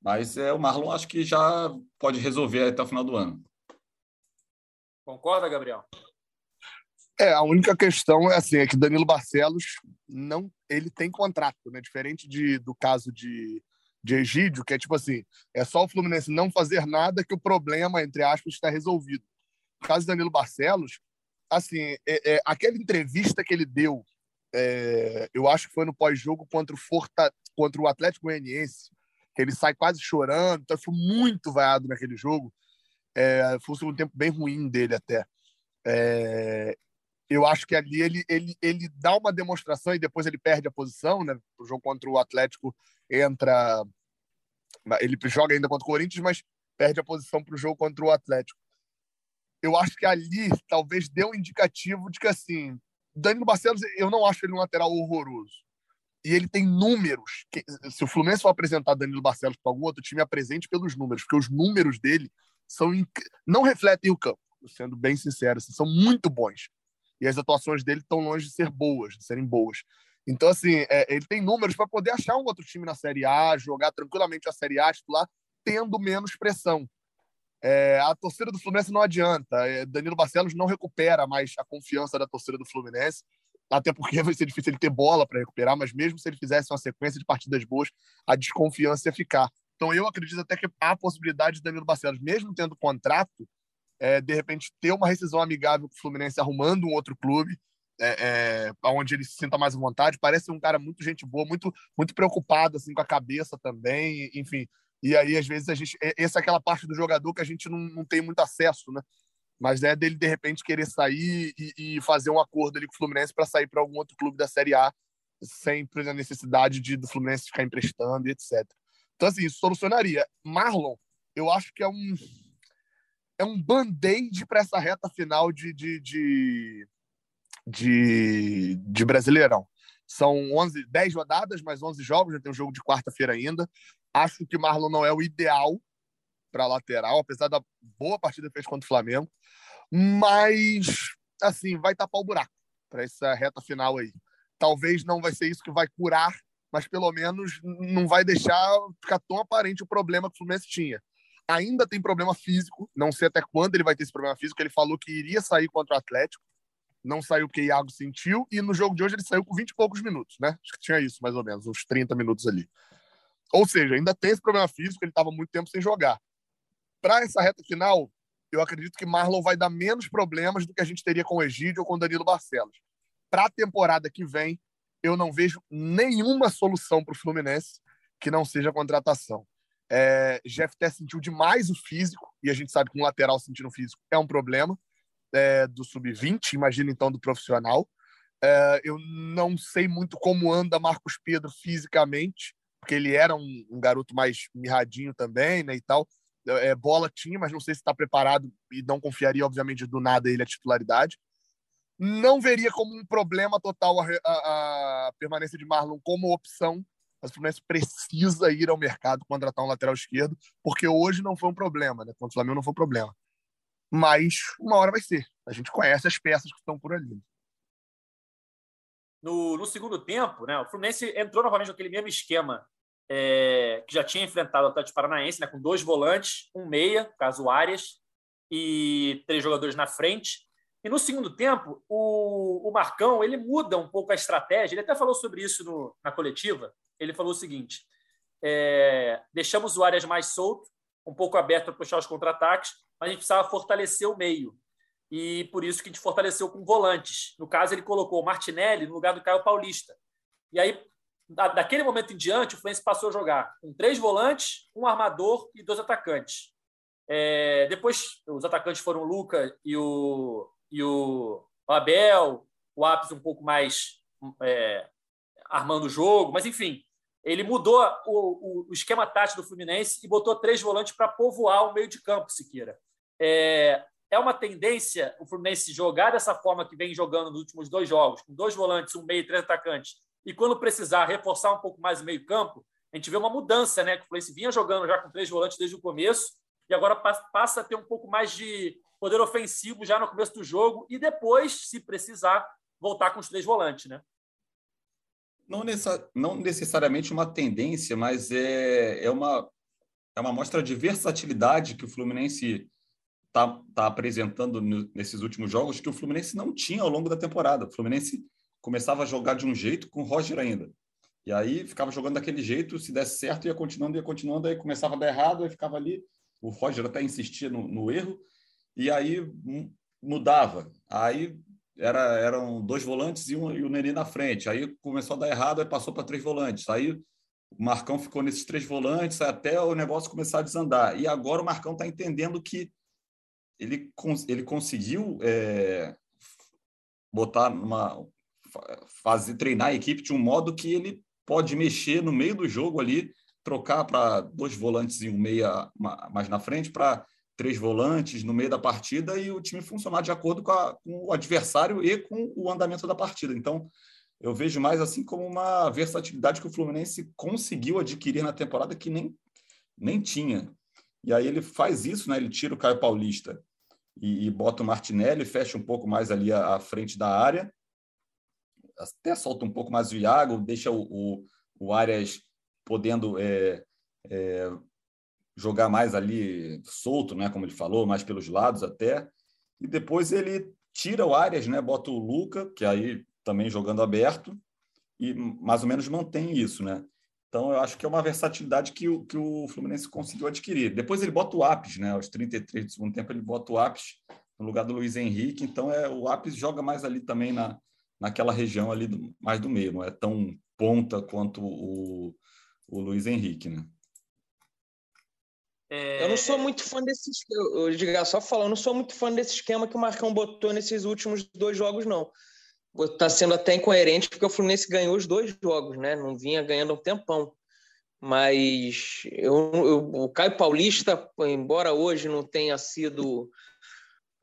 mas é, o Marlon acho que já pode resolver até o final do ano. Concorda, Gabriel? É, a única questão é assim, é que Danilo Barcelos não, ele tem contrato, né? Diferente de, do caso de, de Egídio, que é tipo assim, é só o Fluminense não fazer nada que o problema, entre aspas, está resolvido. No caso de Danilo Barcelos, assim, é, é, aquela entrevista que ele deu, é, eu acho que foi no pós-jogo contra o Forta, contra o Atlético Goianiense, que ele sai quase chorando, então foi muito vaiado naquele jogo. É, foi um segundo tempo bem ruim dele até. É, eu acho que ali ele, ele, ele dá uma demonstração e depois ele perde a posição, né? O jogo contra o Atlético entra. Ele joga ainda contra o Corinthians, mas perde a posição para o jogo contra o Atlético eu acho que ali talvez deu um indicativo de que, assim, Danilo Barcelos, eu não acho ele um lateral horroroso. E ele tem números. Que, se o Fluminense for apresentar Danilo Barcelos para algum outro time, apresente pelos números, porque os números dele são não refletem o campo, sendo bem sincero, assim, são muito bons. E as atuações dele estão longe de ser boas, de serem boas. Então, assim, é, ele tem números para poder achar um outro time na Série A, jogar tranquilamente a Série A titular, tendo menos pressão. É, a torcida do Fluminense não adianta. É, Danilo Barcelos não recupera mais a confiança da torcida do Fluminense, até porque vai ser difícil ele ter bola para recuperar, mas mesmo se ele fizesse uma sequência de partidas boas, a desconfiança ia ficar. Então eu acredito até que há a possibilidade de Danilo Barcelos, mesmo tendo contrato, é, de repente ter uma rescisão amigável com o Fluminense arrumando um outro clube, é, é, onde ele se sinta mais à vontade. Parece um cara muito gente boa, muito, muito preocupado assim, com a cabeça também, enfim. E aí, às vezes, a gente. Essa é aquela parte do jogador que a gente não, não tem muito acesso, né? Mas é dele, de repente, querer sair e, e fazer um acordo ali com o Fluminense para sair para algum outro clube da Série A, sempre na necessidade de, do Fluminense ficar emprestando e etc. Então, assim, isso solucionaria. Marlon, eu acho que é um. É um band-aid para essa reta final de, de, de, de, de Brasileirão. São 11, 10 rodadas, mais 11 jogos, já tem um jogo de quarta-feira ainda. Acho que Marlon não é o ideal para lateral, apesar da boa partida que fez contra o Flamengo. Mas, assim, vai tapar o buraco para essa reta final aí. Talvez não vai ser isso que vai curar, mas pelo menos não vai deixar ficar tão aparente o problema que o Fluminense tinha. Ainda tem problema físico, não sei até quando ele vai ter esse problema físico. Ele falou que iria sair contra o Atlético, não saiu porque Iago sentiu, e no jogo de hoje ele saiu com 20 e poucos minutos, né? Acho que tinha isso, mais ou menos, uns 30 minutos ali. Ou seja, ainda tem esse problema físico, ele estava muito tempo sem jogar. Para essa reta final, eu acredito que Marlon vai dar menos problemas do que a gente teria com o Egídio ou com o Danilo Barcelos. Para a temporada que vem, eu não vejo nenhuma solução para o Fluminense que não seja contratação. É, GFT sentiu demais o físico, e a gente sabe que um lateral sentindo físico é um problema é, do sub-20, imagina então do profissional. É, eu não sei muito como anda Marcos Pedro fisicamente, porque ele era um, um garoto mais mirradinho também, né, e tal. É, bola tinha, mas não sei se está preparado e não confiaria, obviamente, do nada ele a titularidade. Não veria como um problema total a, a, a permanência de Marlon como opção, mas o Fluminense precisa ir ao mercado contratar um lateral esquerdo, porque hoje não foi um problema, né? Contra o Flamengo não foi um problema. Mas uma hora vai ser. A gente conhece as peças que estão por ali. No, no segundo tempo, né, o Fluminense entrou novamente naquele mesmo esquema é, que já tinha enfrentado o Atlético Paranaense, né, com dois volantes, um meia, caso Arias, e três jogadores na frente. E no segundo tempo, o, o Marcão ele muda um pouco a estratégia. Ele até falou sobre isso no, na coletiva. Ele falou o seguinte: é, deixamos o Arias mais solto, um pouco aberto para puxar os contra-ataques, mas a gente precisava fortalecer o meio. E por isso que a gente fortaleceu com volantes. No caso, ele colocou o Martinelli no lugar do Caio Paulista. E aí, daquele momento em diante, o Fluminense passou a jogar com três volantes, um armador e dois atacantes. É, depois, os atacantes foram o Luca e o, e o Abel, o Apes um pouco mais é, armando o jogo, mas enfim, ele mudou o, o, esquema tático do Fluminense e botou três volantes para povoar o meio de campo, Siqueira. É, é uma tendência o Fluminense jogar dessa forma que vem jogando nos últimos dois jogos, com dois volantes, um meio e três atacantes, e quando precisar reforçar um pouco mais o meio-campo, a gente vê uma mudança, né? Que o Fluminense vinha jogando já com três volantes desde o começo, e agora passa a ter um pouco mais de poder ofensivo já no começo do jogo e depois, se precisar, voltar com os três volantes, né? Não, não necessariamente uma tendência, mas é, é, uma, é uma mostra de versatilidade que o Fluminense está tá apresentando no, nesses últimos jogos que o Fluminense não tinha ao longo da temporada. O Fluminense começava a jogar de um jeito com o Roger ainda. E aí ficava jogando daquele jeito, se desse certo, ia continuando, ia continuando, aí começava a dar errado, aí ficava ali. O Roger até insistia no, no erro, e aí mudava. Aí era, eram dois volantes e, um, e o Nenê na frente. Aí começou a dar errado, aí passou para três volantes. Aí o Marcão ficou nesses três volantes até o negócio começar a desandar. E agora o Marcão está entendendo que ele, ele conseguiu é, botar uma fazer treinar a equipe de um modo que ele pode mexer no meio do jogo ali, trocar para dois volantes e um meia mais na frente para três volantes no meio da partida e o time funcionar de acordo com, a, com, o adversário e com o andamento da partida. Então, eu vejo mais assim como uma versatilidade que o Fluminense conseguiu adquirir na temporada que nem, nem tinha. E aí ele faz isso, né? Ele tira o Caio Paulista e, e bota o Martinelli, fecha um pouco mais ali à, frente da área, até solta um pouco mais o Iago, deixa o, o, o Arias podendo é, é, jogar mais ali solto, né, como ele falou, mais pelos lados até. E depois ele tira o Arias, né, bota o Luca, que aí também jogando aberto, e mais ou menos mantém isso, né? Então eu acho que é uma versatilidade que o, que o Fluminense conseguiu adquirir. Depois ele bota o Apes, né? Aos 33 do segundo tempo ele bota o Apes no lugar do Luiz Henrique, então é o Apes joga mais ali também na, naquela região ali do, mais do meio, não é tão ponta quanto o, o Luiz Henrique, né? É... Eu não sou muito fã desse eu, eu só falando, eu não sou muito fã desse esquema que o Marcão botou nesses últimos dois jogos, não. Está sendo até incoerente porque o Fluminense ganhou os dois jogos, né? Não vinha ganhando um tempão. Mas eu, eu, o Caio Paulista, embora hoje não tenha sido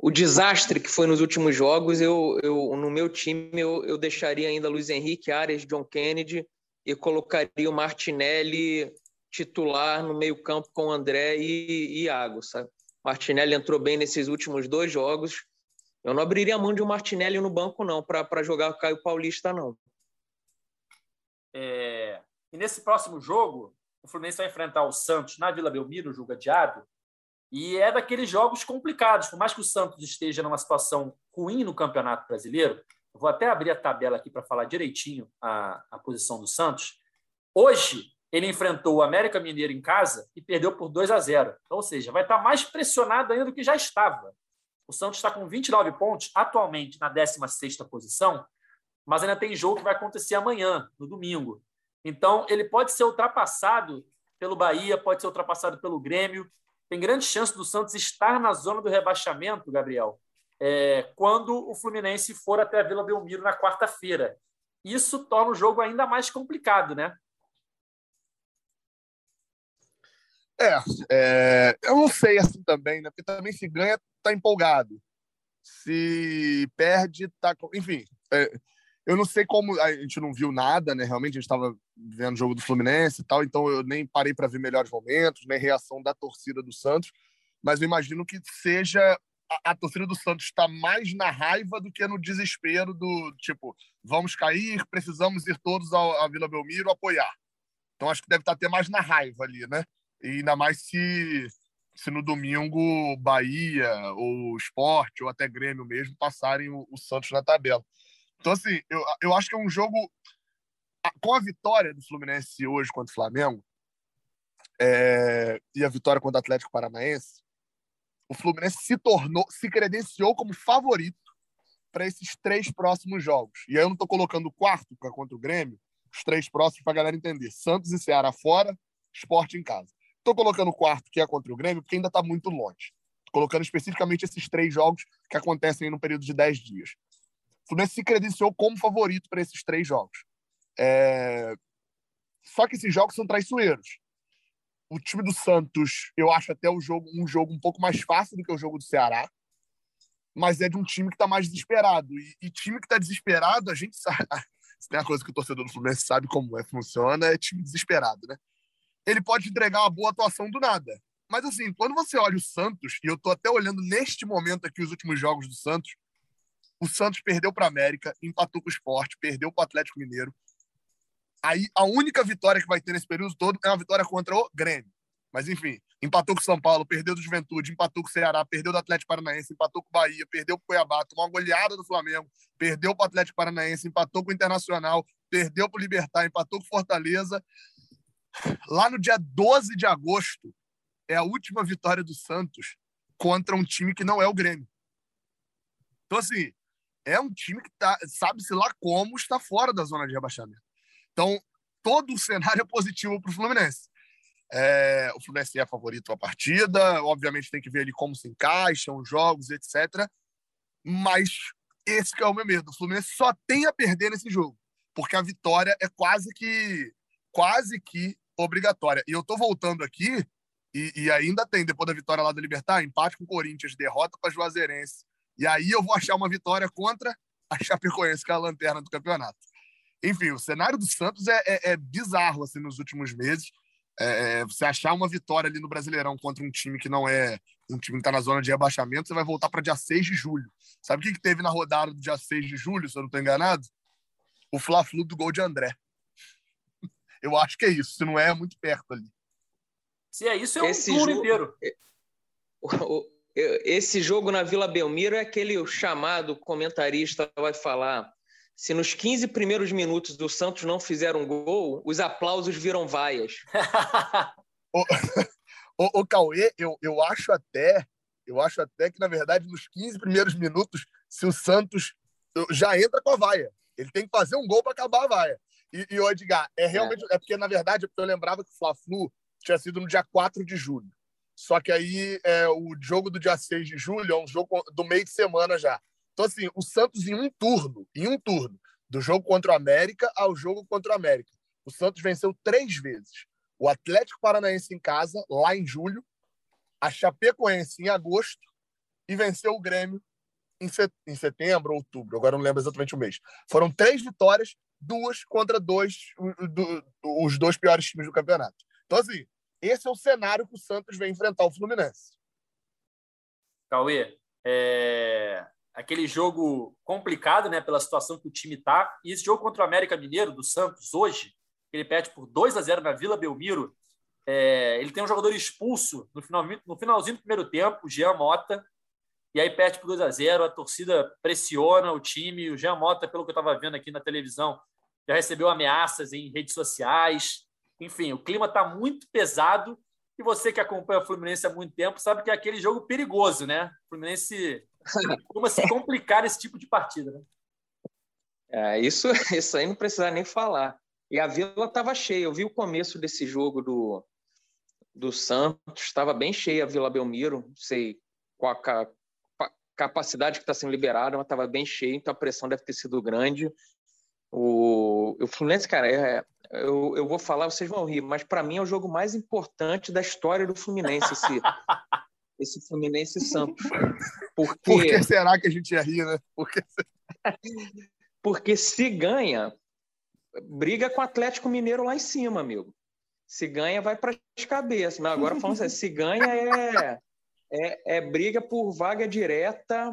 o desastre que foi nos últimos jogos, eu, eu no meu time eu, eu deixaria ainda Luiz Henrique, Arias, John Kennedy e colocaria o Martinelli titular no meio-campo com André e, Iago, sabe? Martinelli entrou bem nesses últimos dois jogos. Eu não abriria a mão de um Martinelli no banco, não, para jogar o Caio Paulista, não. É... E nesse próximo jogo, o Fluminense vai enfrentar o Santos na Vila Belmiro, jogo adiado, e é daqueles jogos complicados. Por mais que o Santos esteja numa situação ruim no Campeonato Brasileiro, vou até abrir a tabela aqui para falar direitinho a, a posição do Santos. Hoje, ele enfrentou o América Mineiro em casa e perdeu por 2 a 0. Então, ou seja, vai estar mais pressionado ainda do que já estava. O Santos está com 29 pontos, atualmente na 16ª posição, mas ainda tem jogo que vai acontecer amanhã, no domingo. Então, ele pode ser ultrapassado pelo Bahia, pode ser ultrapassado pelo Grêmio. Tem grande chance do Santos estar na zona do rebaixamento, Gabriel, é, quando o Fluminense for até a Vila Belmiro na quarta-feira. Isso torna o jogo ainda mais complicado, né? É, é, eu não sei assim também, né? Porque também se ganha, tá empolgado. Se perde, tá. Enfim, é, eu não sei como. A gente não viu nada, né? Realmente, a gente estava vendo o jogo do Fluminense e tal, então eu nem parei para ver melhores momentos, nem reação da torcida do Santos. Mas eu imagino que seja. A, a torcida do Santos está mais na raiva do que no desespero do tipo, vamos cair, precisamos ir todos à Vila Belmiro apoiar. Então acho que deve estar tá até mais na raiva ali, né? E ainda mais se, se no domingo Bahia ou Esporte ou até Grêmio mesmo passarem o, o Santos na tabela. Então, assim, eu, eu acho que é um jogo. Com a vitória do Fluminense hoje contra o Flamengo é, e a vitória contra o Atlético Paranaense, o Fluminense se tornou, se credenciou como favorito para esses três próximos jogos. E aí eu não estou colocando o quarto, que é contra o Grêmio, os três próximos para a galera entender. Santos e Ceará fora, esporte em casa. Estou colocando o quarto, que é contra o Grêmio, porque ainda está muito longe. Tô colocando especificamente esses três jogos que acontecem no período de 10 dias. Fluminense se credenciou como favorito para esses três jogos. É... Só que esses jogos são traiçoeiros. O time do Santos, eu acho até o jogo, um jogo um pouco mais fácil do que o jogo do Ceará, mas é de um time que está mais desesperado. E, e, time que está desesperado, a gente sabe. Tem uma coisa que o torcedor do Fluminense sabe como é, funciona, é time desesperado, né? ele pode entregar uma boa atuação do nada. Mas assim, quando você olha o Santos, e eu tô até olhando neste momento aqui os últimos jogos do Santos, o Santos perdeu para América, empatou com o Sport, perdeu para o Atlético Mineiro. Aí a única vitória que vai ter nesse período todo é uma vitória contra o Grêmio. Mas enfim, empatou com o São Paulo, perdeu do Juventude, empatou com o Ceará, perdeu do Atlético Paranaense, empatou com o Bahia, perdeu com o Cuiabá, tomou uma goleada do Flamengo, perdeu para o Atlético Paranaense, empatou com o Internacional, perdeu para o Libertar, empatou com o Fortaleza. Lá no dia 12 de agosto, é a última vitória do Santos contra um time que não é o Grêmio. Então, assim, é um time que tá, sabe-se lá como está fora da zona de rebaixamento. Então, todo o cenário é positivo para o Fluminense. É, o Fluminense é favorito a partida, obviamente tem que ver ali como se encaixam os jogos, etc. Mas esse é o meu medo. O Fluminense só tem a perder nesse jogo, porque a vitória é quase que quase que obrigatória. E eu tô voltando aqui e, e ainda tem depois da vitória lá do Libertar, empate com o Corinthians, derrota para Juazeirense. E aí eu vou achar uma vitória contra a Chapecoense, que é a lanterna do campeonato. Enfim, o cenário do Santos é, é, é bizarro assim nos últimos meses. É, é, você achar uma vitória ali no Brasileirão contra um time que não é um time que está na zona de rebaixamento, você vai voltar para dia 6 de julho. Sabe o que, que teve na rodada do dia 6 de julho, se eu não estou enganado? O Fla-Flu do gol de André. Eu acho que é isso, se não é, é muito perto ali. Se é isso, é um esse jogo, inteiro. Esse jogo na Vila Belmiro é aquele chamado comentarista vai falar se nos 15 primeiros minutos do Santos não fizeram um gol, os aplausos viram vaias. o, o, o Cauê, eu, eu acho até, eu acho até que, na verdade, nos 15 primeiros minutos, se o Santos já entra com a vaia. Ele tem que fazer um gol para acabar a vaia. E, e o Edgar, é realmente. É. é porque, na verdade, eu lembrava que o Fla-Flu tinha sido no dia 4 de julho. Só que aí é, o jogo do dia 6 de julho é um jogo do meio de semana já. Então, assim, o Santos em um turno, em um turno, do jogo contra o América ao jogo contra o América. O Santos venceu três vezes. O Atlético Paranaense em casa, lá em julho, a Chapecoense em agosto e venceu o Grêmio em setembro ou outubro, agora não lembro exatamente o mês. Foram três vitórias, duas contra dois, os dois piores times do campeonato. Então, assim, esse é o cenário que o Santos vem enfrentar o Fluminense. Cauê, é aquele jogo complicado, né, pela situação que o time está. E esse jogo contra o América Mineiro do Santos hoje, ele perde por 2 a 0 na Vila Belmiro. É, ele tem um jogador expulso no, final, no finalzinho do primeiro tempo, o Jean Mota, e aí perde por 2 a 0 A torcida pressiona o time. O Jean Mota, pelo que eu estava vendo aqui na televisão, já recebeu ameaças em redes sociais. Enfim, o clima está muito pesado. E você que acompanha o Fluminense há muito tempo sabe que é aquele jogo perigoso, né? O Fluminense como se complicar esse tipo de partida, né? É, isso, isso aí não precisa nem falar. E a Vila estava cheia. Eu vi o começo desse jogo do, do Santos, estava bem cheia a Vila Belmiro. Não sei qual a, capacidade que está sendo liberada, mas estava bem cheia, então a pressão deve ter sido grande. O, o Fluminense, cara, é, eu, eu vou falar, vocês vão rir, mas para mim é o jogo mais importante da história do Fluminense, esse, esse Fluminense Santos. Porque... Por que será que a gente ia rir, né? Porque... Porque se ganha, briga com o Atlético Mineiro lá em cima, amigo. Se ganha, vai para as cabeças. Mas agora falando assim, se ganha é, é, é briga por vaga direta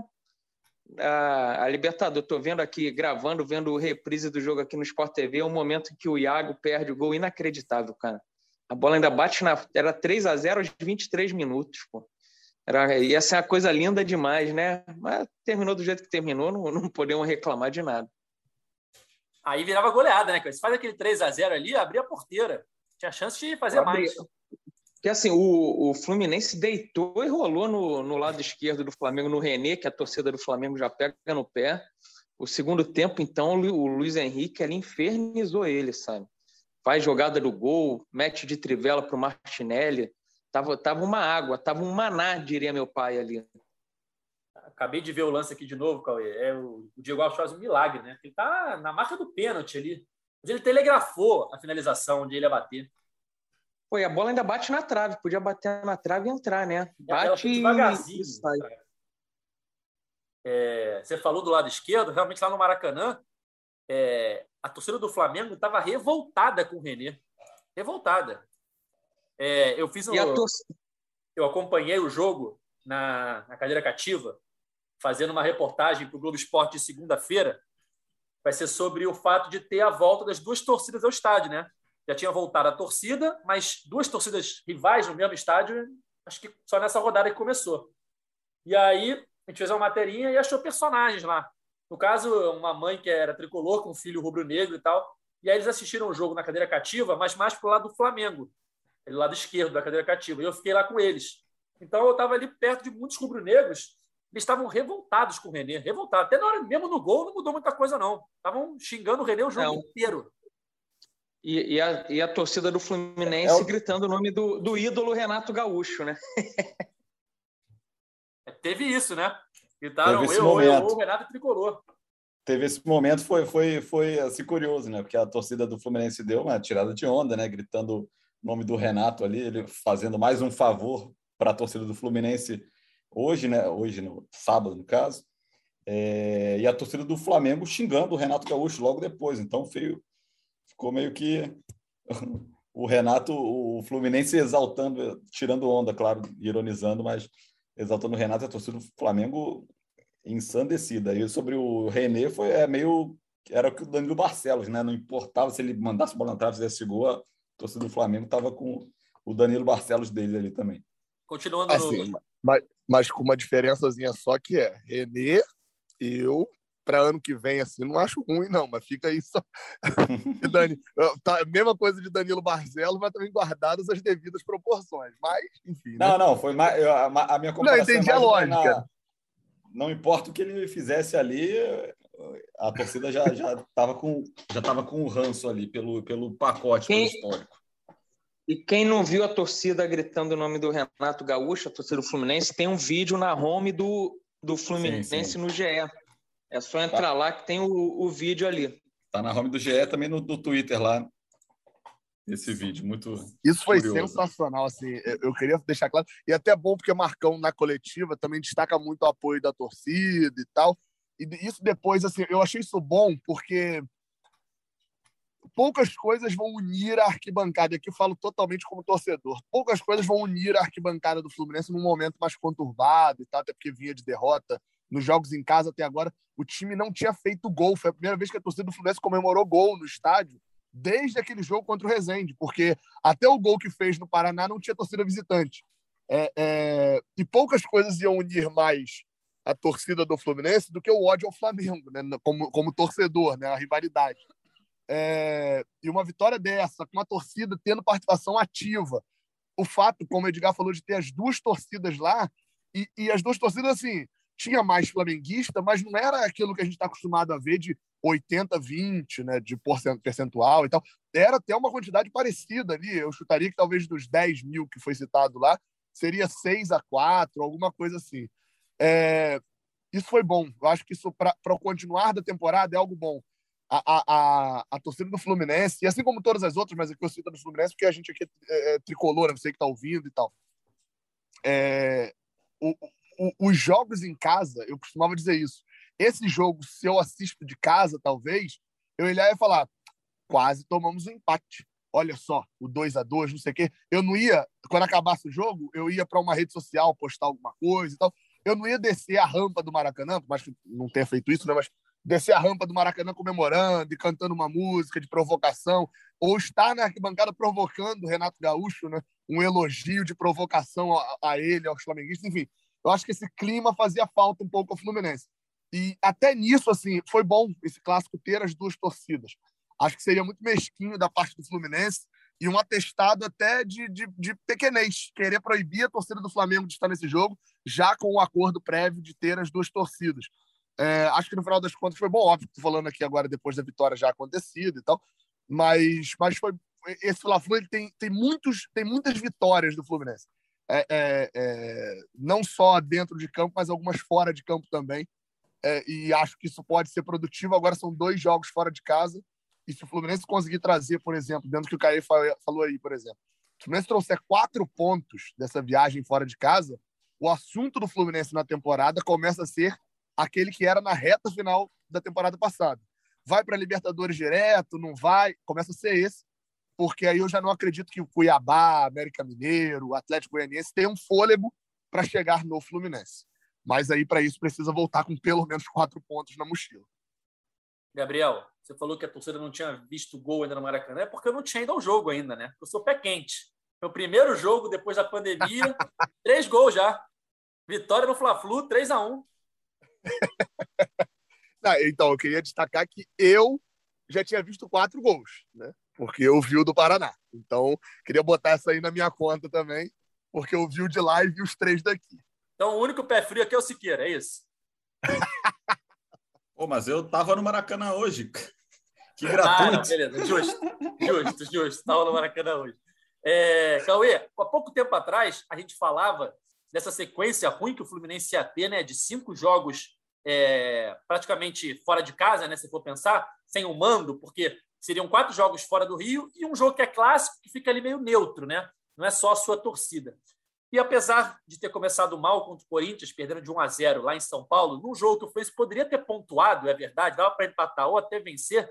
a, a Libertadores. Estou vendo aqui, gravando, vendo o reprise do jogo aqui no Sport TV, é um momento em que o Iago perde o gol inacreditável, cara. A bola ainda bate na. Era 3 a 0 aos 23 minutos, pô. Era, ia ser uma coisa linda demais, né? Mas terminou do jeito que terminou, não, não podemos reclamar de nada. Aí virava goleada, né? Se faz aquele 3 a 0 ali, abria a porteira. Tinha chance de fazer mais. Que assim, o, o Fluminense deitou e rolou no, no lado esquerdo do Flamengo, no René, que a torcida do Flamengo já pega no pé. O segundo tempo, então, o Luiz Henrique ali infernizou ele, sabe? Faz jogada do gol, mete de trivela para o Martinelli. Tava, tava uma água, tava um maná, diria meu pai ali. Acabei de ver o lance aqui de novo, Cauê. É o, o Diego Alves faz um milagre, né? Ele tá na marca do pênalti ali. Mas ele telegrafou a finalização onde ele ia bater. Pô, e a bola ainda bate na trave. Podia bater na trave e entrar, né? Bate devagarzinho. É, você falou do lado esquerdo, realmente lá no Maracanã, é, a torcida do Flamengo estava revoltada com o Renê. Revoltada. É, eu fiz um... Torcida... eu acompanhei o jogo na, na cadeira cativa, fazendo uma reportagem para o Globo Esporte de segunda-feira. Vai ser sobre o fato de ter a volta das duas torcidas ao estádio, né? Já tinha voltado a torcida, mas duas torcidas rivais no mesmo estádio, acho que só nessa rodada que começou. E aí a gente fez uma materinha e achou personagens lá. No caso, uma mãe que era tricolor com um filho rubro-negro e tal. E aí eles assistiram o jogo na cadeira cativa, mas mais para o lado do Flamengo, do lado esquerdo da cadeira cativa. E eu fiquei lá com eles. Então eu estava ali perto de muitos rubro-negros. Eles estavam revoltados com o Renê, revoltados. Até na hora, mesmo no gol, não mudou muita coisa, não. Estavam xingando o Renê o jogo inteiro. E, e, a, e, a, torcida do Fluminense é o... gritando o nome do, do ídolo Renato Gaúcho, né? Teve isso, né? Gritaram eu, momento. eu, o Renato Tricolor. Teve esse momento, foi, foi, foi assim, curioso, né? Porque a torcida do Fluminense deu uma tirada de onda, né? Gritando o nome do Renato ali, ele fazendo mais um favor para a torcida do Fluminense hoje, né? Hoje, no sábado, no caso. É, e a torcida do Flamengo xingando o Renato Gaúcho logo depois. Então, feio, ficou meio que o Renato, o Fluminense exaltando, tirando onda, claro, ironizando, mas exaltando o Renato, a torcida do Flamengo ensandecida. E sobre o René foi é meio era o que o Danilo Barcelos, né? Não importava se ele mandasse bola na trave, fizesse gol, a torcida do Flamengo estava com o Danilo Barcelos dele ali também. Continuando assim, no... mas, mas com uma diferençazinha só que é René, eu para ano que vem, assim, não acho ruim, não, mas fica aí só. Dani, tá, mesma coisa de Danilo Barcelos, mas também guardadas as devidas proporções. Mas, enfim. Né? Não, né? não, foi mais. A, a minha comparação. Não, entendi é a lógica. Na, não importa o que ele fizesse ali, a torcida já já estava com já tava com o ranço ali pelo, pelo pacote, quem, pelo histórico. E quem não viu a torcida gritando o nome do Renato Gaúcho, a torcida do Fluminense, tem um vídeo na home do, do Fluminense sim, sim. no GE. É só entrar tá. lá que tem o, o vídeo ali. Tá na home do GE também no, no Twitter lá. Esse vídeo, muito. Isso foi curioso. sensacional, assim. Eu queria deixar claro. E até bom, porque Marcão, na coletiva, também destaca muito o apoio da torcida e tal. E isso depois, assim, eu achei isso bom, porque poucas coisas vão unir a arquibancada. Aqui eu falo totalmente como torcedor. Poucas coisas vão unir a arquibancada do Fluminense num momento mais conturbado e tal, até porque vinha de derrota nos jogos em casa até agora, o time não tinha feito gol. Foi a primeira vez que a torcida do Fluminense comemorou gol no estádio, desde aquele jogo contra o Rezende, porque até o gol que fez no Paraná não tinha torcida visitante. É, é... E poucas coisas iam unir mais a torcida do Fluminense do que o ódio ao Flamengo, né? como, como torcedor, né? a rivalidade. É... E uma vitória dessa, com a torcida tendo participação ativa, o fato, como o Edgar falou, de ter as duas torcidas lá, e, e as duas torcidas, assim, tinha mais flamenguista, mas não era aquilo que a gente está acostumado a ver de 80, 20, né, de percentual e tal. Era até uma quantidade parecida ali. Eu chutaria que talvez dos 10 mil que foi citado lá, seria 6 a 4, alguma coisa assim. É, isso foi bom. Eu acho que isso, para o continuar da temporada, é algo bom. A, a, a, a, torcida do Fluminense, e assim como todas as outras, mas aqui eu cito do Fluminense porque a gente aqui é, é tricolor, você que está ouvindo e tal. É, o, os jogos em casa, eu costumava dizer isso. Esse jogo, se eu assisto de casa, talvez, eu ia falar, quase tomamos um empate. Olha só, o 2 a 2 não sei o quê. Eu não ia, quando acabasse o jogo, eu ia para uma rede social postar alguma coisa e tal. Eu não ia descer a rampa do Maracanã, mas não tenha feito isso, né? Mas descer a rampa do Maracanã comemorando e cantando uma música de provocação, ou estar na arquibancada provocando o Renato Gaúcho, né? Um elogio de provocação a, a ele, aos flamenguistas, enfim. Eu acho que esse clima fazia falta um pouco ao Fluminense. E até nisso, assim, foi bom esse clássico ter as duas torcidas. Acho que seria muito mesquinho da parte do Fluminense e um atestado até de, de, de pequenez, querer proibir a torcida do Flamengo de estar nesse jogo, já com o acordo prévio de ter as duas torcidas. É, acho que no final das contas foi bom, óbvio, estou falando aqui agora depois da vitória já acontecida e tal, mas, mas foi esse Fla-Flu tem, tem, muitos, tem muitas vitórias do Fluminense é, é, é, não só dentro de campo, mas algumas fora de campo também. É, e acho que isso pode ser produtivo. Agora são dois jogos fora de casa. E se o Fluminense conseguir trazer, por exemplo, dentro do que o Caio falou aí, por exemplo, se o Fluminense trouxer quatro pontos dessa viagem fora de casa, o assunto do Fluminense na temporada começa a ser aquele que era na reta final da temporada passada. Vai para a Libertadores direto, não vai? Começa a ser esse. Porque aí eu já não acredito que o Cuiabá, América Mineiro, o Atlético Goianiense tenham fôlego para chegar no Fluminense. Mas aí, para isso, precisa voltar com pelo menos quatro pontos na mochila. Gabriel, você falou que a torcida não tinha visto gol ainda no Maracanã, é porque eu não tinha ido ao jogo ainda, né? Eu sou pé quente. Meu primeiro jogo depois da pandemia, três gols já. Vitória no Fla-Flu, 3 a 1 Então, eu queria destacar que eu já tinha visto quatro gols, né? Porque eu vi o do Paraná. Então, queria botar essa aí na minha conta também, porque eu vi o de lá e vi os três daqui. Então, o único pé frio aqui é o Siqueira, é isso? Pô, mas eu tava no Maracanã hoje. Que gratuito. Ah, não, beleza, justo, justo, justo. Tava no Maracanã hoje. É, Cauê, há pouco tempo atrás, a gente falava dessa sequência ruim que o Fluminense ia ter, né, de cinco jogos é, praticamente fora de casa, né, se for pensar, sem o mando, porque seriam quatro jogos fora do Rio e um jogo que é clássico, que fica ali meio neutro, né? Não é só a sua torcida. E apesar de ter começado mal contra o Corinthians, perdendo de 1 a 0 lá em São Paulo, num jogo que o Fluminense poderia ter pontuado, é verdade, dava para empatar ou até vencer,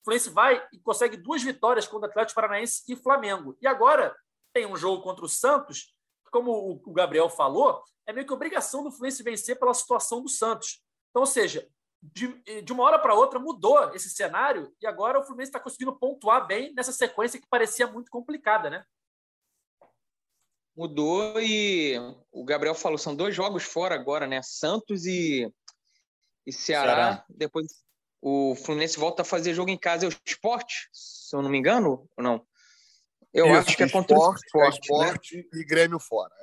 o Fluminense vai e consegue duas vitórias contra o Atlético Paranaense e Flamengo. E agora tem um jogo contra o Santos, que, como o Gabriel falou, é meio que obrigação do Fluminense vencer pela situação do Santos. Então, ou seja, de, de uma hora para outra mudou esse cenário e agora o Fluminense está conseguindo pontuar bem nessa sequência que parecia muito complicada, né? Mudou e o Gabriel falou, são dois jogos fora agora, né? Santos e, e Ceará. Ceará. Depois o Fluminense volta a fazer jogo em casa. É o esporte, se eu não me engano, ou não? Eu Isso, acho que é contra esporte, o esporte. esporte né? e Grêmio fora.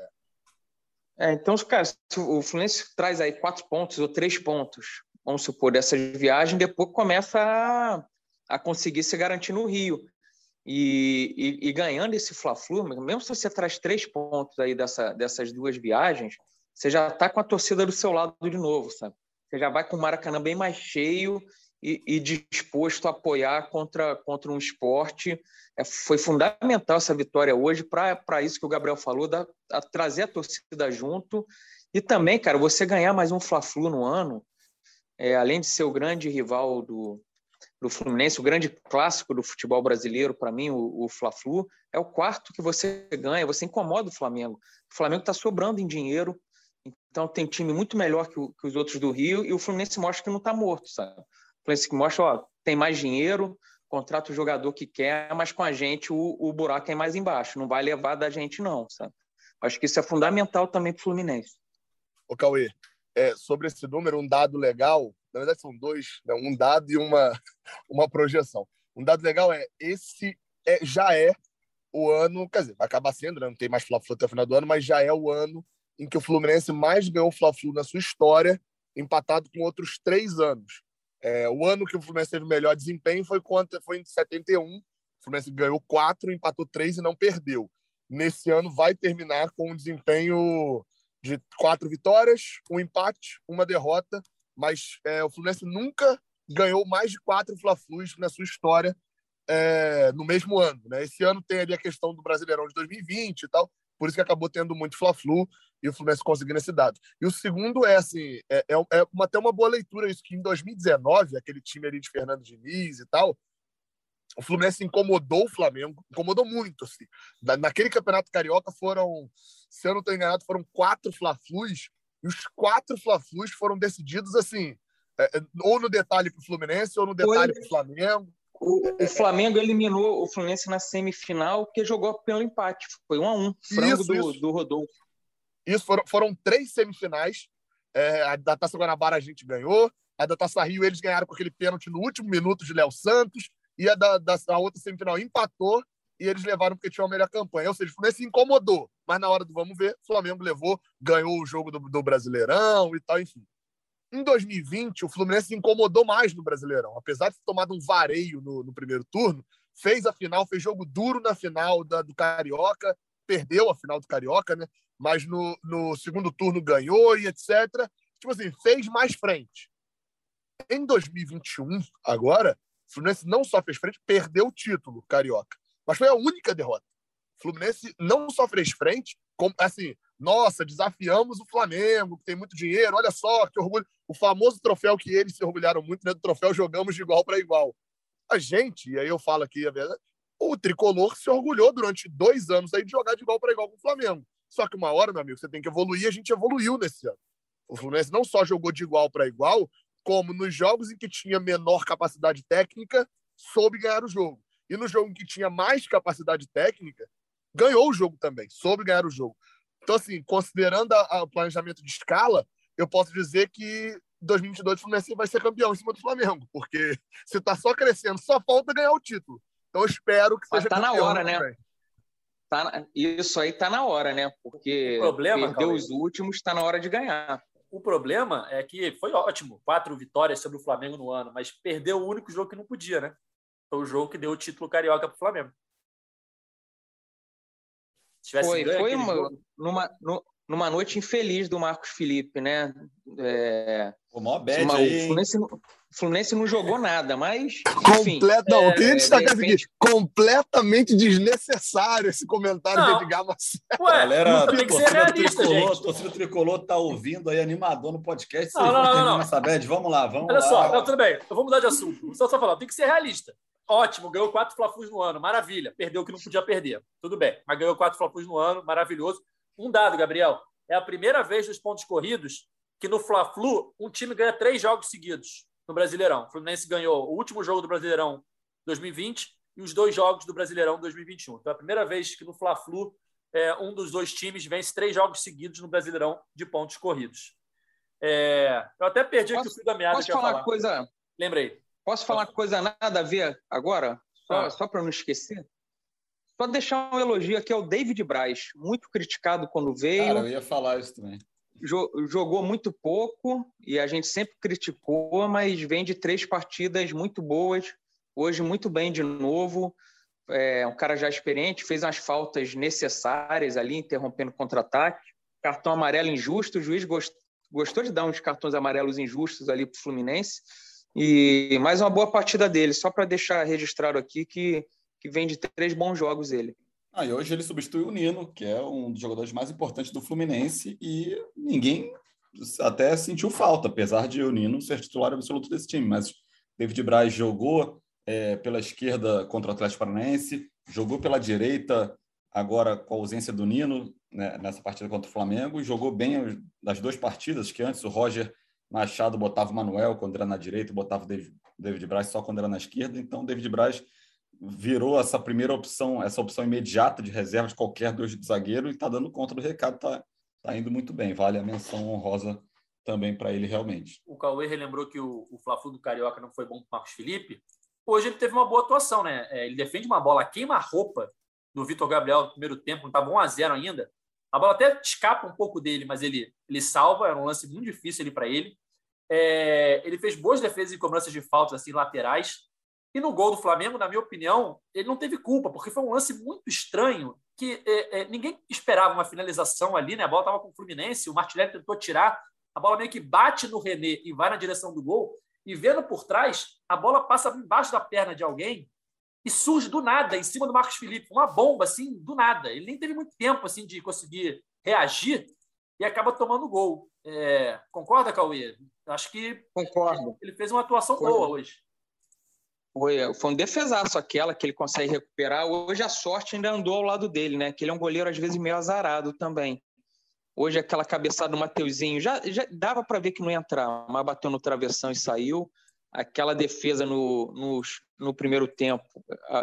É. é então, cara, o Fluminense traz aí quatro pontos ou três pontos, vamos supor, dessas viagens, depois começa a, a conseguir se garantir no Rio. E, e, e, ganhando esse Fla-Flu, mesmo se você traz três pontos aí dessa, dessas duas viagens, você já está com a torcida do seu lado de novo, sabe? Você já vai com o Maracanã bem mais cheio e, e disposto a apoiar contra, contra um esporte. É, foi fundamental essa vitória hoje para isso que o Gabriel falou, da, a trazer a torcida junto. E também, cara, você ganhar mais um Fla-Flu no ano, é, além de ser o grande rival do, do Fluminense, o grande clássico do futebol brasileiro, para mim, o, o Fla-Flu, é o quarto que você ganha, você incomoda o Flamengo. O Flamengo está sobrando em dinheiro, então tem time muito melhor que, o, que, os outros do Rio, e o Fluminense mostra que não está morto, sabe? O Fluminense mostra, ó, tem mais dinheiro, contrata o jogador que quer, mas com a gente o, o buraco é mais embaixo, não vai levar da gente não, sabe? Acho que isso é fundamental também para o Fluminense. Ô, Cauê, é, sobre esse número, um dado legal na verdade são dois, né? um dado e uma, uma projeção. Um dado legal é esse é, já é o ano, quer dizer, vai acabar sendo, né? não tem mais Fla-Flu até o final do ano, mas já é o ano em que o Fluminense mais ganhou Fla-Flu na sua história, empatado com outros três anos. É, o ano que o Fluminense teve melhor desempenho foi, contra, foi em 71. O Fluminense ganhou quatro, empatou três e não perdeu. Nesse ano vai terminar com um desempenho de quatro vitórias, um empate, uma derrota mas é, o Fluminense nunca ganhou mais de quatro Fla-Flus na sua história é, no mesmo ano. Né? Esse ano tem ali a questão do Brasileirão de 2020 e tal, por isso que acabou tendo muito Fla-Flu e o Fluminense conseguindo esse dado. E o segundo é assim, é, é, é uma, até uma boa leitura isso, que em 2019, aquele time ali de Fernando Diniz e tal, o Fluminense incomodou o Flamengo, incomodou muito. Assim. Naquele campeonato carioca foram, se eu não estou enganado, foram quatro Fla-Flus e os quatro Fla-Flus foram decididos assim, é, é ou no detalhe para o Fluminense, ou no detalhe para o Flamengo. O, Flamengo eliminou o Fluminense na semifinal porque jogou pelo empate. Foi um a um. Frango isso, do, isso. do Rodolfo. Isso, foram, foram três semifinais. É, a da Taça Guanabara a gente ganhou. A da Taça Rio eles ganharam com aquele pênalti no último minuto de Léo Santos. E a da, da outra semifinal empatou e eles levaram porque tinham a melhor campanha. Ou seja, o Fluminense se incomodou, mas na hora do vamos ver, o Flamengo levou, ganhou o jogo do, do Brasileirão e tal, enfim. Em 2020, o Fluminense se incomodou mais no Brasileirão. Apesar de ter tomado um vareio no, no primeiro turno, fez a final, fez jogo duro na final da, do Carioca, perdeu a final do Carioca, né? Mas no, no segundo turno ganhou e etc. Tipo assim, fez mais frente. Em 2021, agora, o Fluminense não só fez frente, perdeu o título carioca. Mas foi a única derrota. O Fluminense não só fez frente, como, assim, nossa, desafiamos o Flamengo, que tem muito dinheiro, olha só, que orgulho. O famoso troféu que eles se orgulharam muito, né, do troféu jogamos de igual para igual. A gente, e aí eu falo aqui a verdade, o tricolor se orgulhou durante dois anos aí de jogar de igual para igual com o Flamengo. Só que uma hora, meu amigo, você tem que evoluir, a gente evoluiu nesse ano. O Fluminense não só jogou de igual para igual, como nos jogos em que tinha menor capacidade técnica, soube ganhar o jogo. E no jogo em que tinha mais capacidade técnica, ganhou o jogo também, soube ganhar o jogo. Então, assim, considerando o planejamento de escala, eu posso dizer que 2022 o Fluminense vai ser campeão em cima do Flamengo, porque se está só crescendo, só falta ganhar o título. Então, eu espero que seja Mas tá na hora, né? Tá, isso aí tá na hora, né? Porque o problema, perdeu os últimos, está na hora de ganhar. O problema é que foi ótimo, quatro vitórias sobre o Flamengo no ano, mas perdeu o único jogo que não podia, né? Foi o jogo que deu o título carioca para o Flamengo. foi, foi uma, numa, numa noite infeliz do Marcos Felipe, né? É, o maior bad uma, aí, o Fluminense, Fluminense não jogou nada, mas. Enfim. Não, é, eu queria destacar repente... aqui: completamente desnecessário esse comentário não. de Edgar Marcelo. Ué, galera, tem que ser realista, tricolor, gente. torcida tricolor tá ouvindo aí, animador no podcast. Não, não, não, não. Essa bad. Vamos lá, vamos Olha lá. só, não, tudo bem, eu vou mudar de assunto. Só, só falar, tem que ser realista. Ótimo, ganhou quatro Flafus no ano, maravilha. Perdeu o que não podia perder. Tudo bem, mas ganhou quatro Flafus no ano, maravilhoso. Um dado, Gabriel: é a primeira vez nos pontos corridos que no Fla-Flu um time ganha três jogos seguidos no Brasileirão. O Fluminense ganhou o último jogo do Brasileirão 2020 e os dois jogos do Brasileirão 2021. Então é a primeira vez que no Fla-Flu é, um dos dois times vence três jogos seguidos no Brasileirão de pontos corridos. É, eu até perdi posso, aqui o fio da meada posso falar, falar. Coisa... Lembrei. Posso falar coisa nada a ver agora? Só, ah. só para não esquecer? Só deixar um elogio aqui ao David Braz, muito criticado quando veio. Cara, eu ia falar isso também. Jogou muito pouco e a gente sempre criticou, mas vem de três partidas muito boas. Hoje, muito bem de novo. É um cara já experiente, fez umas faltas necessárias ali, interrompendo contra-ataque. Cartão amarelo injusto, o juiz gostou de dar uns cartões amarelos injustos ali para o Fluminense. E mais uma boa partida dele, só para deixar registrado aqui que que vem de três bons jogos ele. Ah, e hoje ele substitui o Nino, que é um dos jogadores mais importantes do Fluminense, e ninguém até sentiu falta, apesar de o Nino ser titular absoluto desse time. Mas David Braz jogou é, pela esquerda contra o Atlético Paranaense, jogou pela direita agora com a ausência do Nino né, nessa partida contra o Flamengo, jogou bem das duas partidas, que antes o Roger Machado botava o Manuel quando era na direita botava o David, David Braz só quando era na esquerda. Então, David Braz virou essa primeira opção, essa opção imediata de reserva de qualquer dois de zagueiro e está dando conta do recado, está tá indo muito bem. Vale a menção honrosa também para ele realmente. O Cauê relembrou que o, o Fla-Flu do Carioca não foi bom para Marcos Felipe. Hoje ele teve uma boa atuação, né? É, ele defende uma bola, queima a roupa do Vitor Gabriel no primeiro tempo, não estava 1 a 0 ainda. A bola até escapa um pouco dele, mas ele, ele salva, era um lance muito difícil para ele. É, ele fez boas defesas e cobranças de faltas assim laterais. E no gol do Flamengo, na minha opinião, ele não teve culpa, porque foi um lance muito estranho, que é, é, ninguém esperava uma finalização ali, né? A bola estava com o Fluminense, o Martinelli tentou tirar, a bola meio que bate no René e vai na direção do gol, e vendo por trás, a bola passa embaixo da perna de alguém e surge do nada, em cima do Marcos Felipe, uma bomba, assim, do nada. Ele nem teve muito tempo, assim, de conseguir reagir e acaba tomando gol. É, concorda, Cauê? Acho que Concordo. ele fez uma atuação Concordo. boa hoje. Foi, um defesaço aquela que ele consegue recuperar. Hoje a sorte ainda andou ao lado dele, né? Que ele é um goleiro às vezes meio azarado também. Hoje aquela cabeçada do Mateuzinho, já, já dava para ver que não ia entrar, mas bateu no travessão e saiu. Aquela defesa no, no, no primeiro tempo,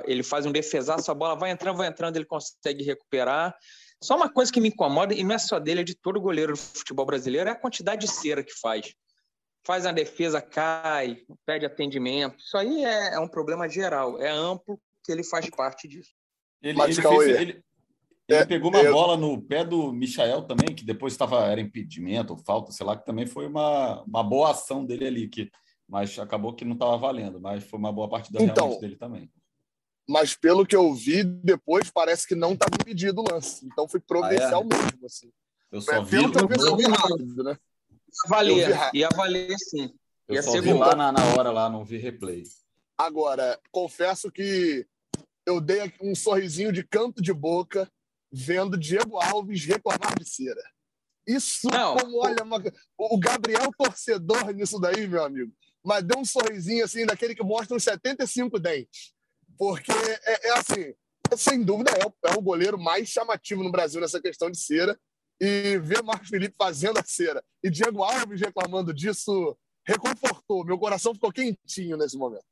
ele faz um defesaço, a bola vai entrando, vai entrando, ele consegue recuperar. Só uma coisa que me incomoda, e não é só dele, é de todo goleiro do futebol brasileiro, é a quantidade de cera que faz faz a defesa, cai, pede atendimento. Isso aí é, é um problema geral, é amplo, que ele faz parte disso. Ele, Mas, ele, fez, ele, ele é, pegou uma eu... bola no pé do Michael também, que depois estava era impedimento, falta, sei lá, que também foi uma, uma boa ação dele ali, que, mas acabou que não estava valendo, mas foi uma boa partida então, realmente dele também. Mas pelo que eu vi, depois parece que não estava impedido o lance. Então foi providencial ah, é? mesmo. Assim. Eu só vi. Pelo que eu vi, rápido, né? Ia valer, ia valer sim. Eu ia só vi lá na, na hora lá, não vi replay. Agora, confesso que eu dei um sorrisinho de canto de boca vendo Diego Alves reclamar de cera. Isso, não, como olha, uma... o Gabriel torcedor nisso daí, meu amigo, mas deu um sorrisinho assim, daquele que mostra uns 75 dentes. porque é, é assim, sem dúvida é o, é o goleiro mais chamativo no Brasil nessa questão de cera. E ver Marcos Felipe fazendo a cera e Diego Alves reclamando disso reconfortou. Meu coração ficou quentinho nesse momento.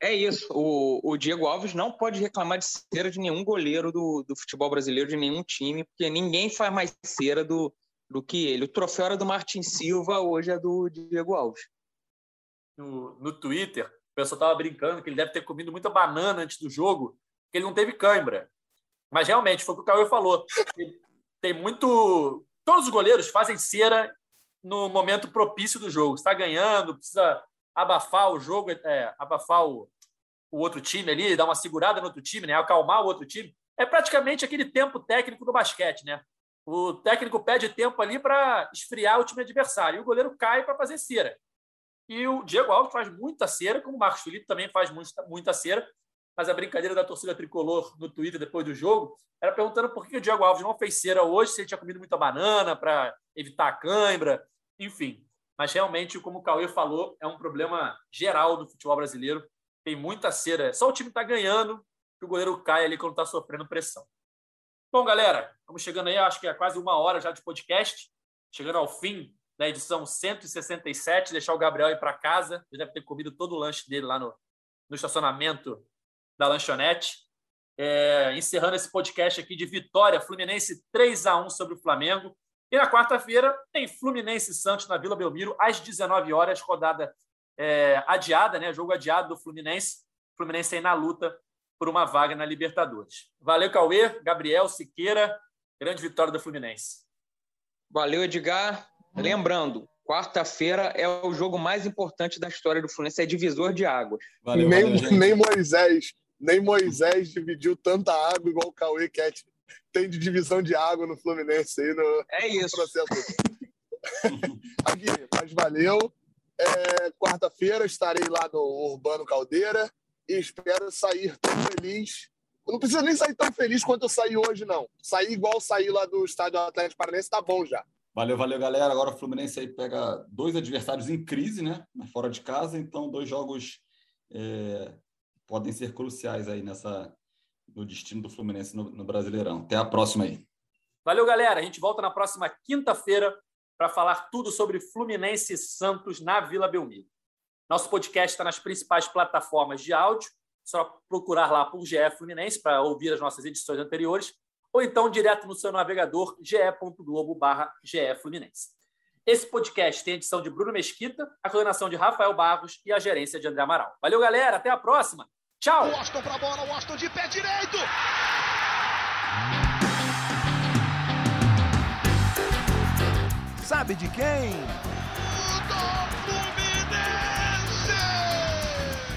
É isso. O, o, Diego Alves não pode reclamar de cera de nenhum goleiro do, do futebol brasileiro, de nenhum time, porque ninguém faz mais cera do, do que ele. O troféu era do Martin Silva, hoje é do Diego Alves. No, no Twitter, o pessoal estava brincando que ele deve ter comido muita banana antes do jogo, porque ele não teve cãibra. Mas realmente, foi o que o Cauê falou. Tem muito. Todos os goleiros fazem cera no momento propício do jogo. Está ganhando, precisa abafar o jogo, é, abafar o, o outro time ali, dar uma segurada no outro time, né? acalmar o outro time. É praticamente aquele tempo técnico do basquete, né? O técnico pede tempo ali para esfriar o time adversário e o goleiro cai para fazer cera. E o Diego Alves faz muita cera, como o Marcos Felipe também faz muita, muita cera. Mas a brincadeira da torcida tricolor no Twitter depois do jogo era perguntando por que o Diego Alves não fez cera hoje, se ele tinha comido muita banana para evitar a cãibra, enfim. Mas realmente, como o Cauê falou, é um problema geral do futebol brasileiro. Tem muita cera. Só o time está ganhando que o goleiro cai ali quando está sofrendo pressão. Bom, galera, estamos chegando aí, acho que é quase uma hora já de podcast. Chegando ao fim da edição 167. Deixar o Gabriel ir para casa. Ele deve ter comido todo o lanche dele lá no, no estacionamento da lanchonete. É, encerrando esse podcast aqui de vitória, Fluminense 3 a 1 sobre o Flamengo. E na quarta-feira tem Fluminense Santos na Vila Belmiro, às 19 horas, rodada é, adiada, né? Jogo adiado do Fluminense. Fluminense aí na luta por uma vaga na Libertadores. Valeu, Cauê, Gabriel, Siqueira. Grande vitória do Fluminense. Valeu, Edgar. Lembrando, quarta-feira é o jogo mais importante da história do Fluminense, é divisor de águas. Valeu, nem, valeu, nem Moisés, nem Moisés dividiu tanta água igual o Cauê Cat tem de divisão de água no Fluminense aí no, é isso. No processo. Aqui, mas valeu. É, Quarta-feira estarei lá no Urbano Caldeira e espero sair tão feliz. Eu não precisa nem sair tão feliz quanto eu saí hoje, não. Sair igual sair lá do Estádio Atlético Paranaense tá bom já. Valeu, valeu, galera. Agora o Fluminense aí pega dois adversários em crise, né? Fora de casa, então dois jogos é, podem ser cruciais aí nessa, do destino do Fluminense no, no Brasileirão. Até a próxima aí. Valeu, galera. A gente volta na próxima quinta-feira para falar tudo sobre Fluminense e Santos na Vila Belmiro. Nosso podcast está nas principais plataformas de áudio. Só procurar lá por GE Fluminense para ouvir as nossas edições anteriores, ou então direto no seu navegador ge.globo.ge Fluminense. Esse podcast tem a edição de Bruno Mesquita, a coordenação de Rafael Barros e a gerência de André Amaral. Valeu, galera. Até a próxima. Tchau. O Washington pra bola, o Washington de pé direito. Sabe de quem? Do Fluminense!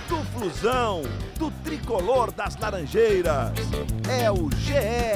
Do Flusão, do tricolor das Laranjeiras. É o GE